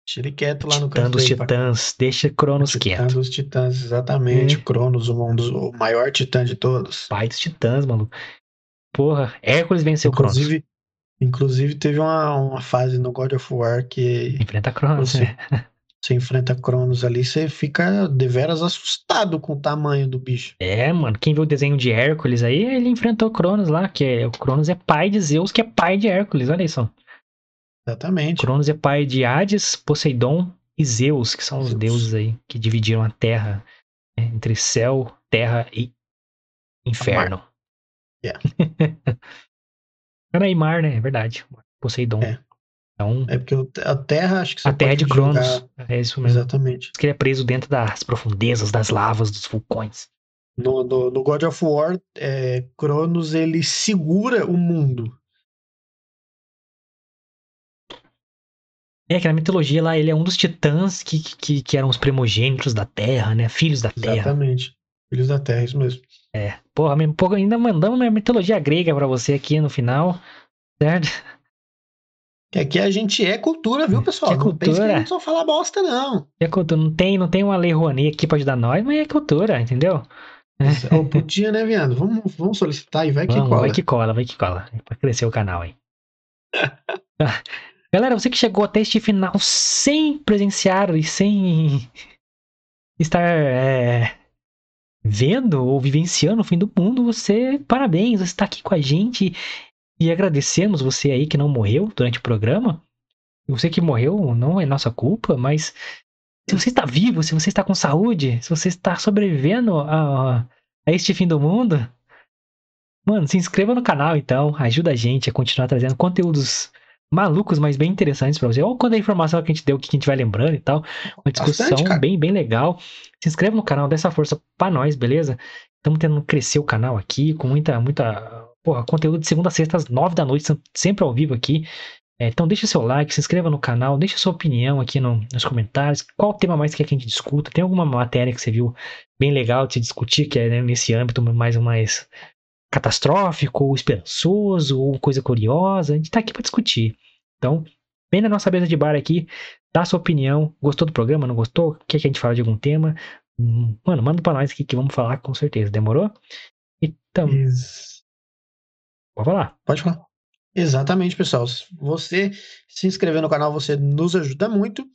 Deixa ele quieto lá no Titã canto dos dele, titãs, deixa Cronos Titã quieto. dos titãs, exatamente. É. Cronos, um dos, o maior titã de todos. Pai dos titãs, maluco. Porra, Hércules venceu Cronos. Inclusive, inclusive teve uma, uma fase no God of War que Enfrenta Cronos, Você- né? [laughs] você enfrenta Cronos ali, você fica deveras assustado com o tamanho do bicho. É, mano, quem viu o desenho de Hércules aí, ele enfrentou Cronos lá, que é, o Cronos é pai de Zeus, que é pai de Hércules, olha isso. Exatamente. Cronos é pai de Hades, Poseidon e Zeus, que são os Zeus. deuses aí que dividiram a terra né, entre céu, terra e inferno. Yeah. Era aí mar, né? É verdade. Poseidon. É. Então, É porque a Terra, acho que você a terra é de Cronos. jogar- É isso mesmo. Exatamente. que ele é preso dentro das profundezas, das lavas, dos vulcões. No, no, no God of War, é, Cronos ele segura o mundo. É que na mitologia lá ele é um dos titãs que, que, que eram os primogênitos da Terra, né? Filhos da Terra. Exatamente. Filhos da Terra, isso mesmo. Porra, mesmo, porra, ainda mandamos uma mitologia grega pra você aqui no final, certo? Que aqui a gente é cultura, viu, pessoal? Que é Não pense que a cultura. gente só fala bosta, não. É cultura. Não tem, não tem uma lei Rouanet aqui pra ajudar nós, mas é cultura, entendeu? Ou podia, né, viado? Vamos, vamos solicitar e vai que Vamos, cola. vai que cola, vai que cola. É pra crescer o canal aí. [laughs] Tá. Galera, você que chegou até este final sem presenciar e sem [laughs] estar é, vendo ou vivenciando o fim do mundo, você, parabéns, você está aqui com a gente e agradecemos você aí que não morreu durante o programa. Você que morreu não é nossa culpa, mas se você está vivo, se você está com saúde, se você está sobrevivendo a, a este fim do mundo, Mano, se inscreva no canal então, ajuda a gente a continuar trazendo conteúdos malucos, mas bem interessantes pra você. Ou quando a informação que a gente deu, que a gente vai lembrando e tal. Uma discussão Bastante, bem, bem legal. Se inscreva no canal, dê essa força pra nós, beleza? Estamos tentando crescer o canal aqui com muita, muita. Porra, conteúdo de segunda a sexta às nove da noite, sempre ao vivo aqui. É, então deixa seu like, se inscreva no canal, deixa sua opinião aqui no- nos comentários. Qual tema mais quer que a gente discuta? Tem alguma matéria que você viu bem legal de se discutir, que é né, nesse âmbito mais mais catastrófico, ou esperançoso, ou coisa curiosa? A gente tá aqui pra discutir. Então, vem na nossa mesa de bar aqui, dá sua opinião. Gostou do programa? Não gostou? Quer que a gente fale de algum tema? Hum, Mano, manda pra nós aqui que vamos falar com certeza. Demorou? Então, Ex- pode falar. Pode falar. Exatamente, pessoal. Você se inscrever no canal, você nos ajuda muito.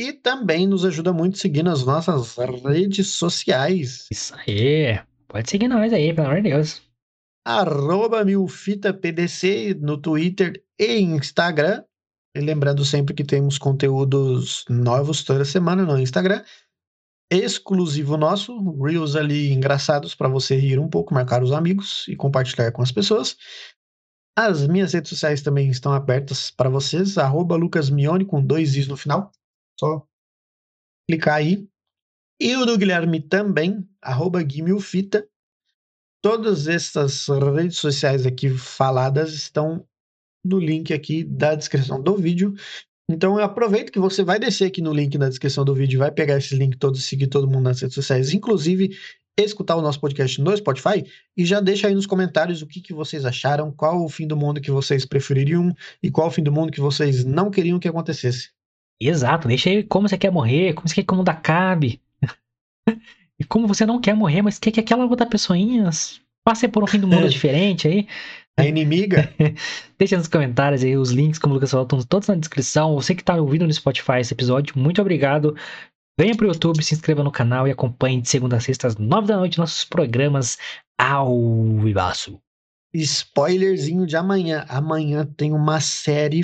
E também nos ajuda muito seguindo as nossas redes sociais. Isso aí. Pode seguir nós aí, pelo amor de Deus. Arroba milfitapdc no Twitter e Instagram. E lembrando sempre que temos conteúdos novos toda semana no Instagram. Exclusivo nosso, Reels ali engraçados para você rir um pouco, marcar os amigos e compartilhar com as pessoas. As minhas redes sociais também estão abertas para vocês. Arroba lucasmione com dois is no final. Só clicar aí. E o do Guilherme também, arroba Guimilfita. Todas essas redes sociais aqui faladas estão no link aqui da descrição do vídeo. Então aproveita que você vai descer aqui no link na descrição do vídeo, vai pegar esse link todo, seguir todo mundo nas redes sociais, inclusive escutar o nosso podcast no Spotify e já deixa aí nos comentários o que, que vocês acharam, qual o fim do mundo que vocês prefeririam e qual o fim do mundo que vocês não queriam que acontecesse. Exato, deixa aí como você quer morrer, como você quer que o mundo acabe. [laughs] e como você não quer morrer, mas quer que aquela outra pessoinha passe por um fim do mundo [laughs] diferente aí. A inimiga. [laughs] Deixa nos comentários aí os links, como o Lucas falou, estão todos na descrição. Você que está ouvindo no Spotify esse episódio, muito obrigado. Venha pro YouTube, se inscreva no canal e acompanhe de segunda a sexta às nove da noite nossos programas ao vivaço. Spoilerzinho de amanhã. Amanhã tem uma série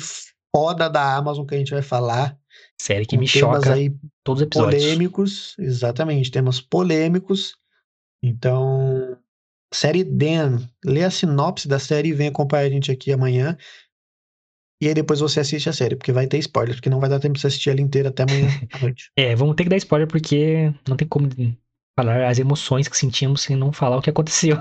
foda da Amazon que a gente vai falar. Série que me choca aí todos os episódios. Polêmicos, exatamente, temas polêmicos. Então, série Dan, lê a sinopse da série e vem acompanhar a gente aqui amanhã. E aí depois você assiste a série, porque vai ter spoiler, porque não vai dar tempo de você assistir ela inteira até amanhã [laughs] à noite. é, vamos ter que dar spoiler porque não tem como falar as emoções que sentimos sem não falar o que aconteceu.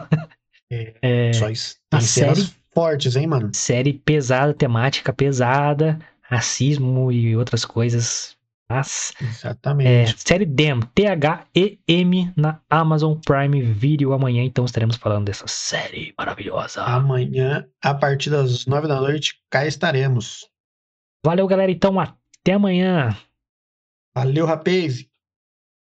É, [laughs] é só isso. Tem a série fortes, hein, mano? Série pesada, temática pesada, racismo e outras coisas. Mas, Exatamente. É, série Dem, T-H-E-M, na Amazon Prime Video. Amanhã, então, estaremos falando dessa série maravilhosa. Amanhã, a partir das nove da noite, cá estaremos. Valeu, galera. Então, até amanhã. Valeu, rapaz.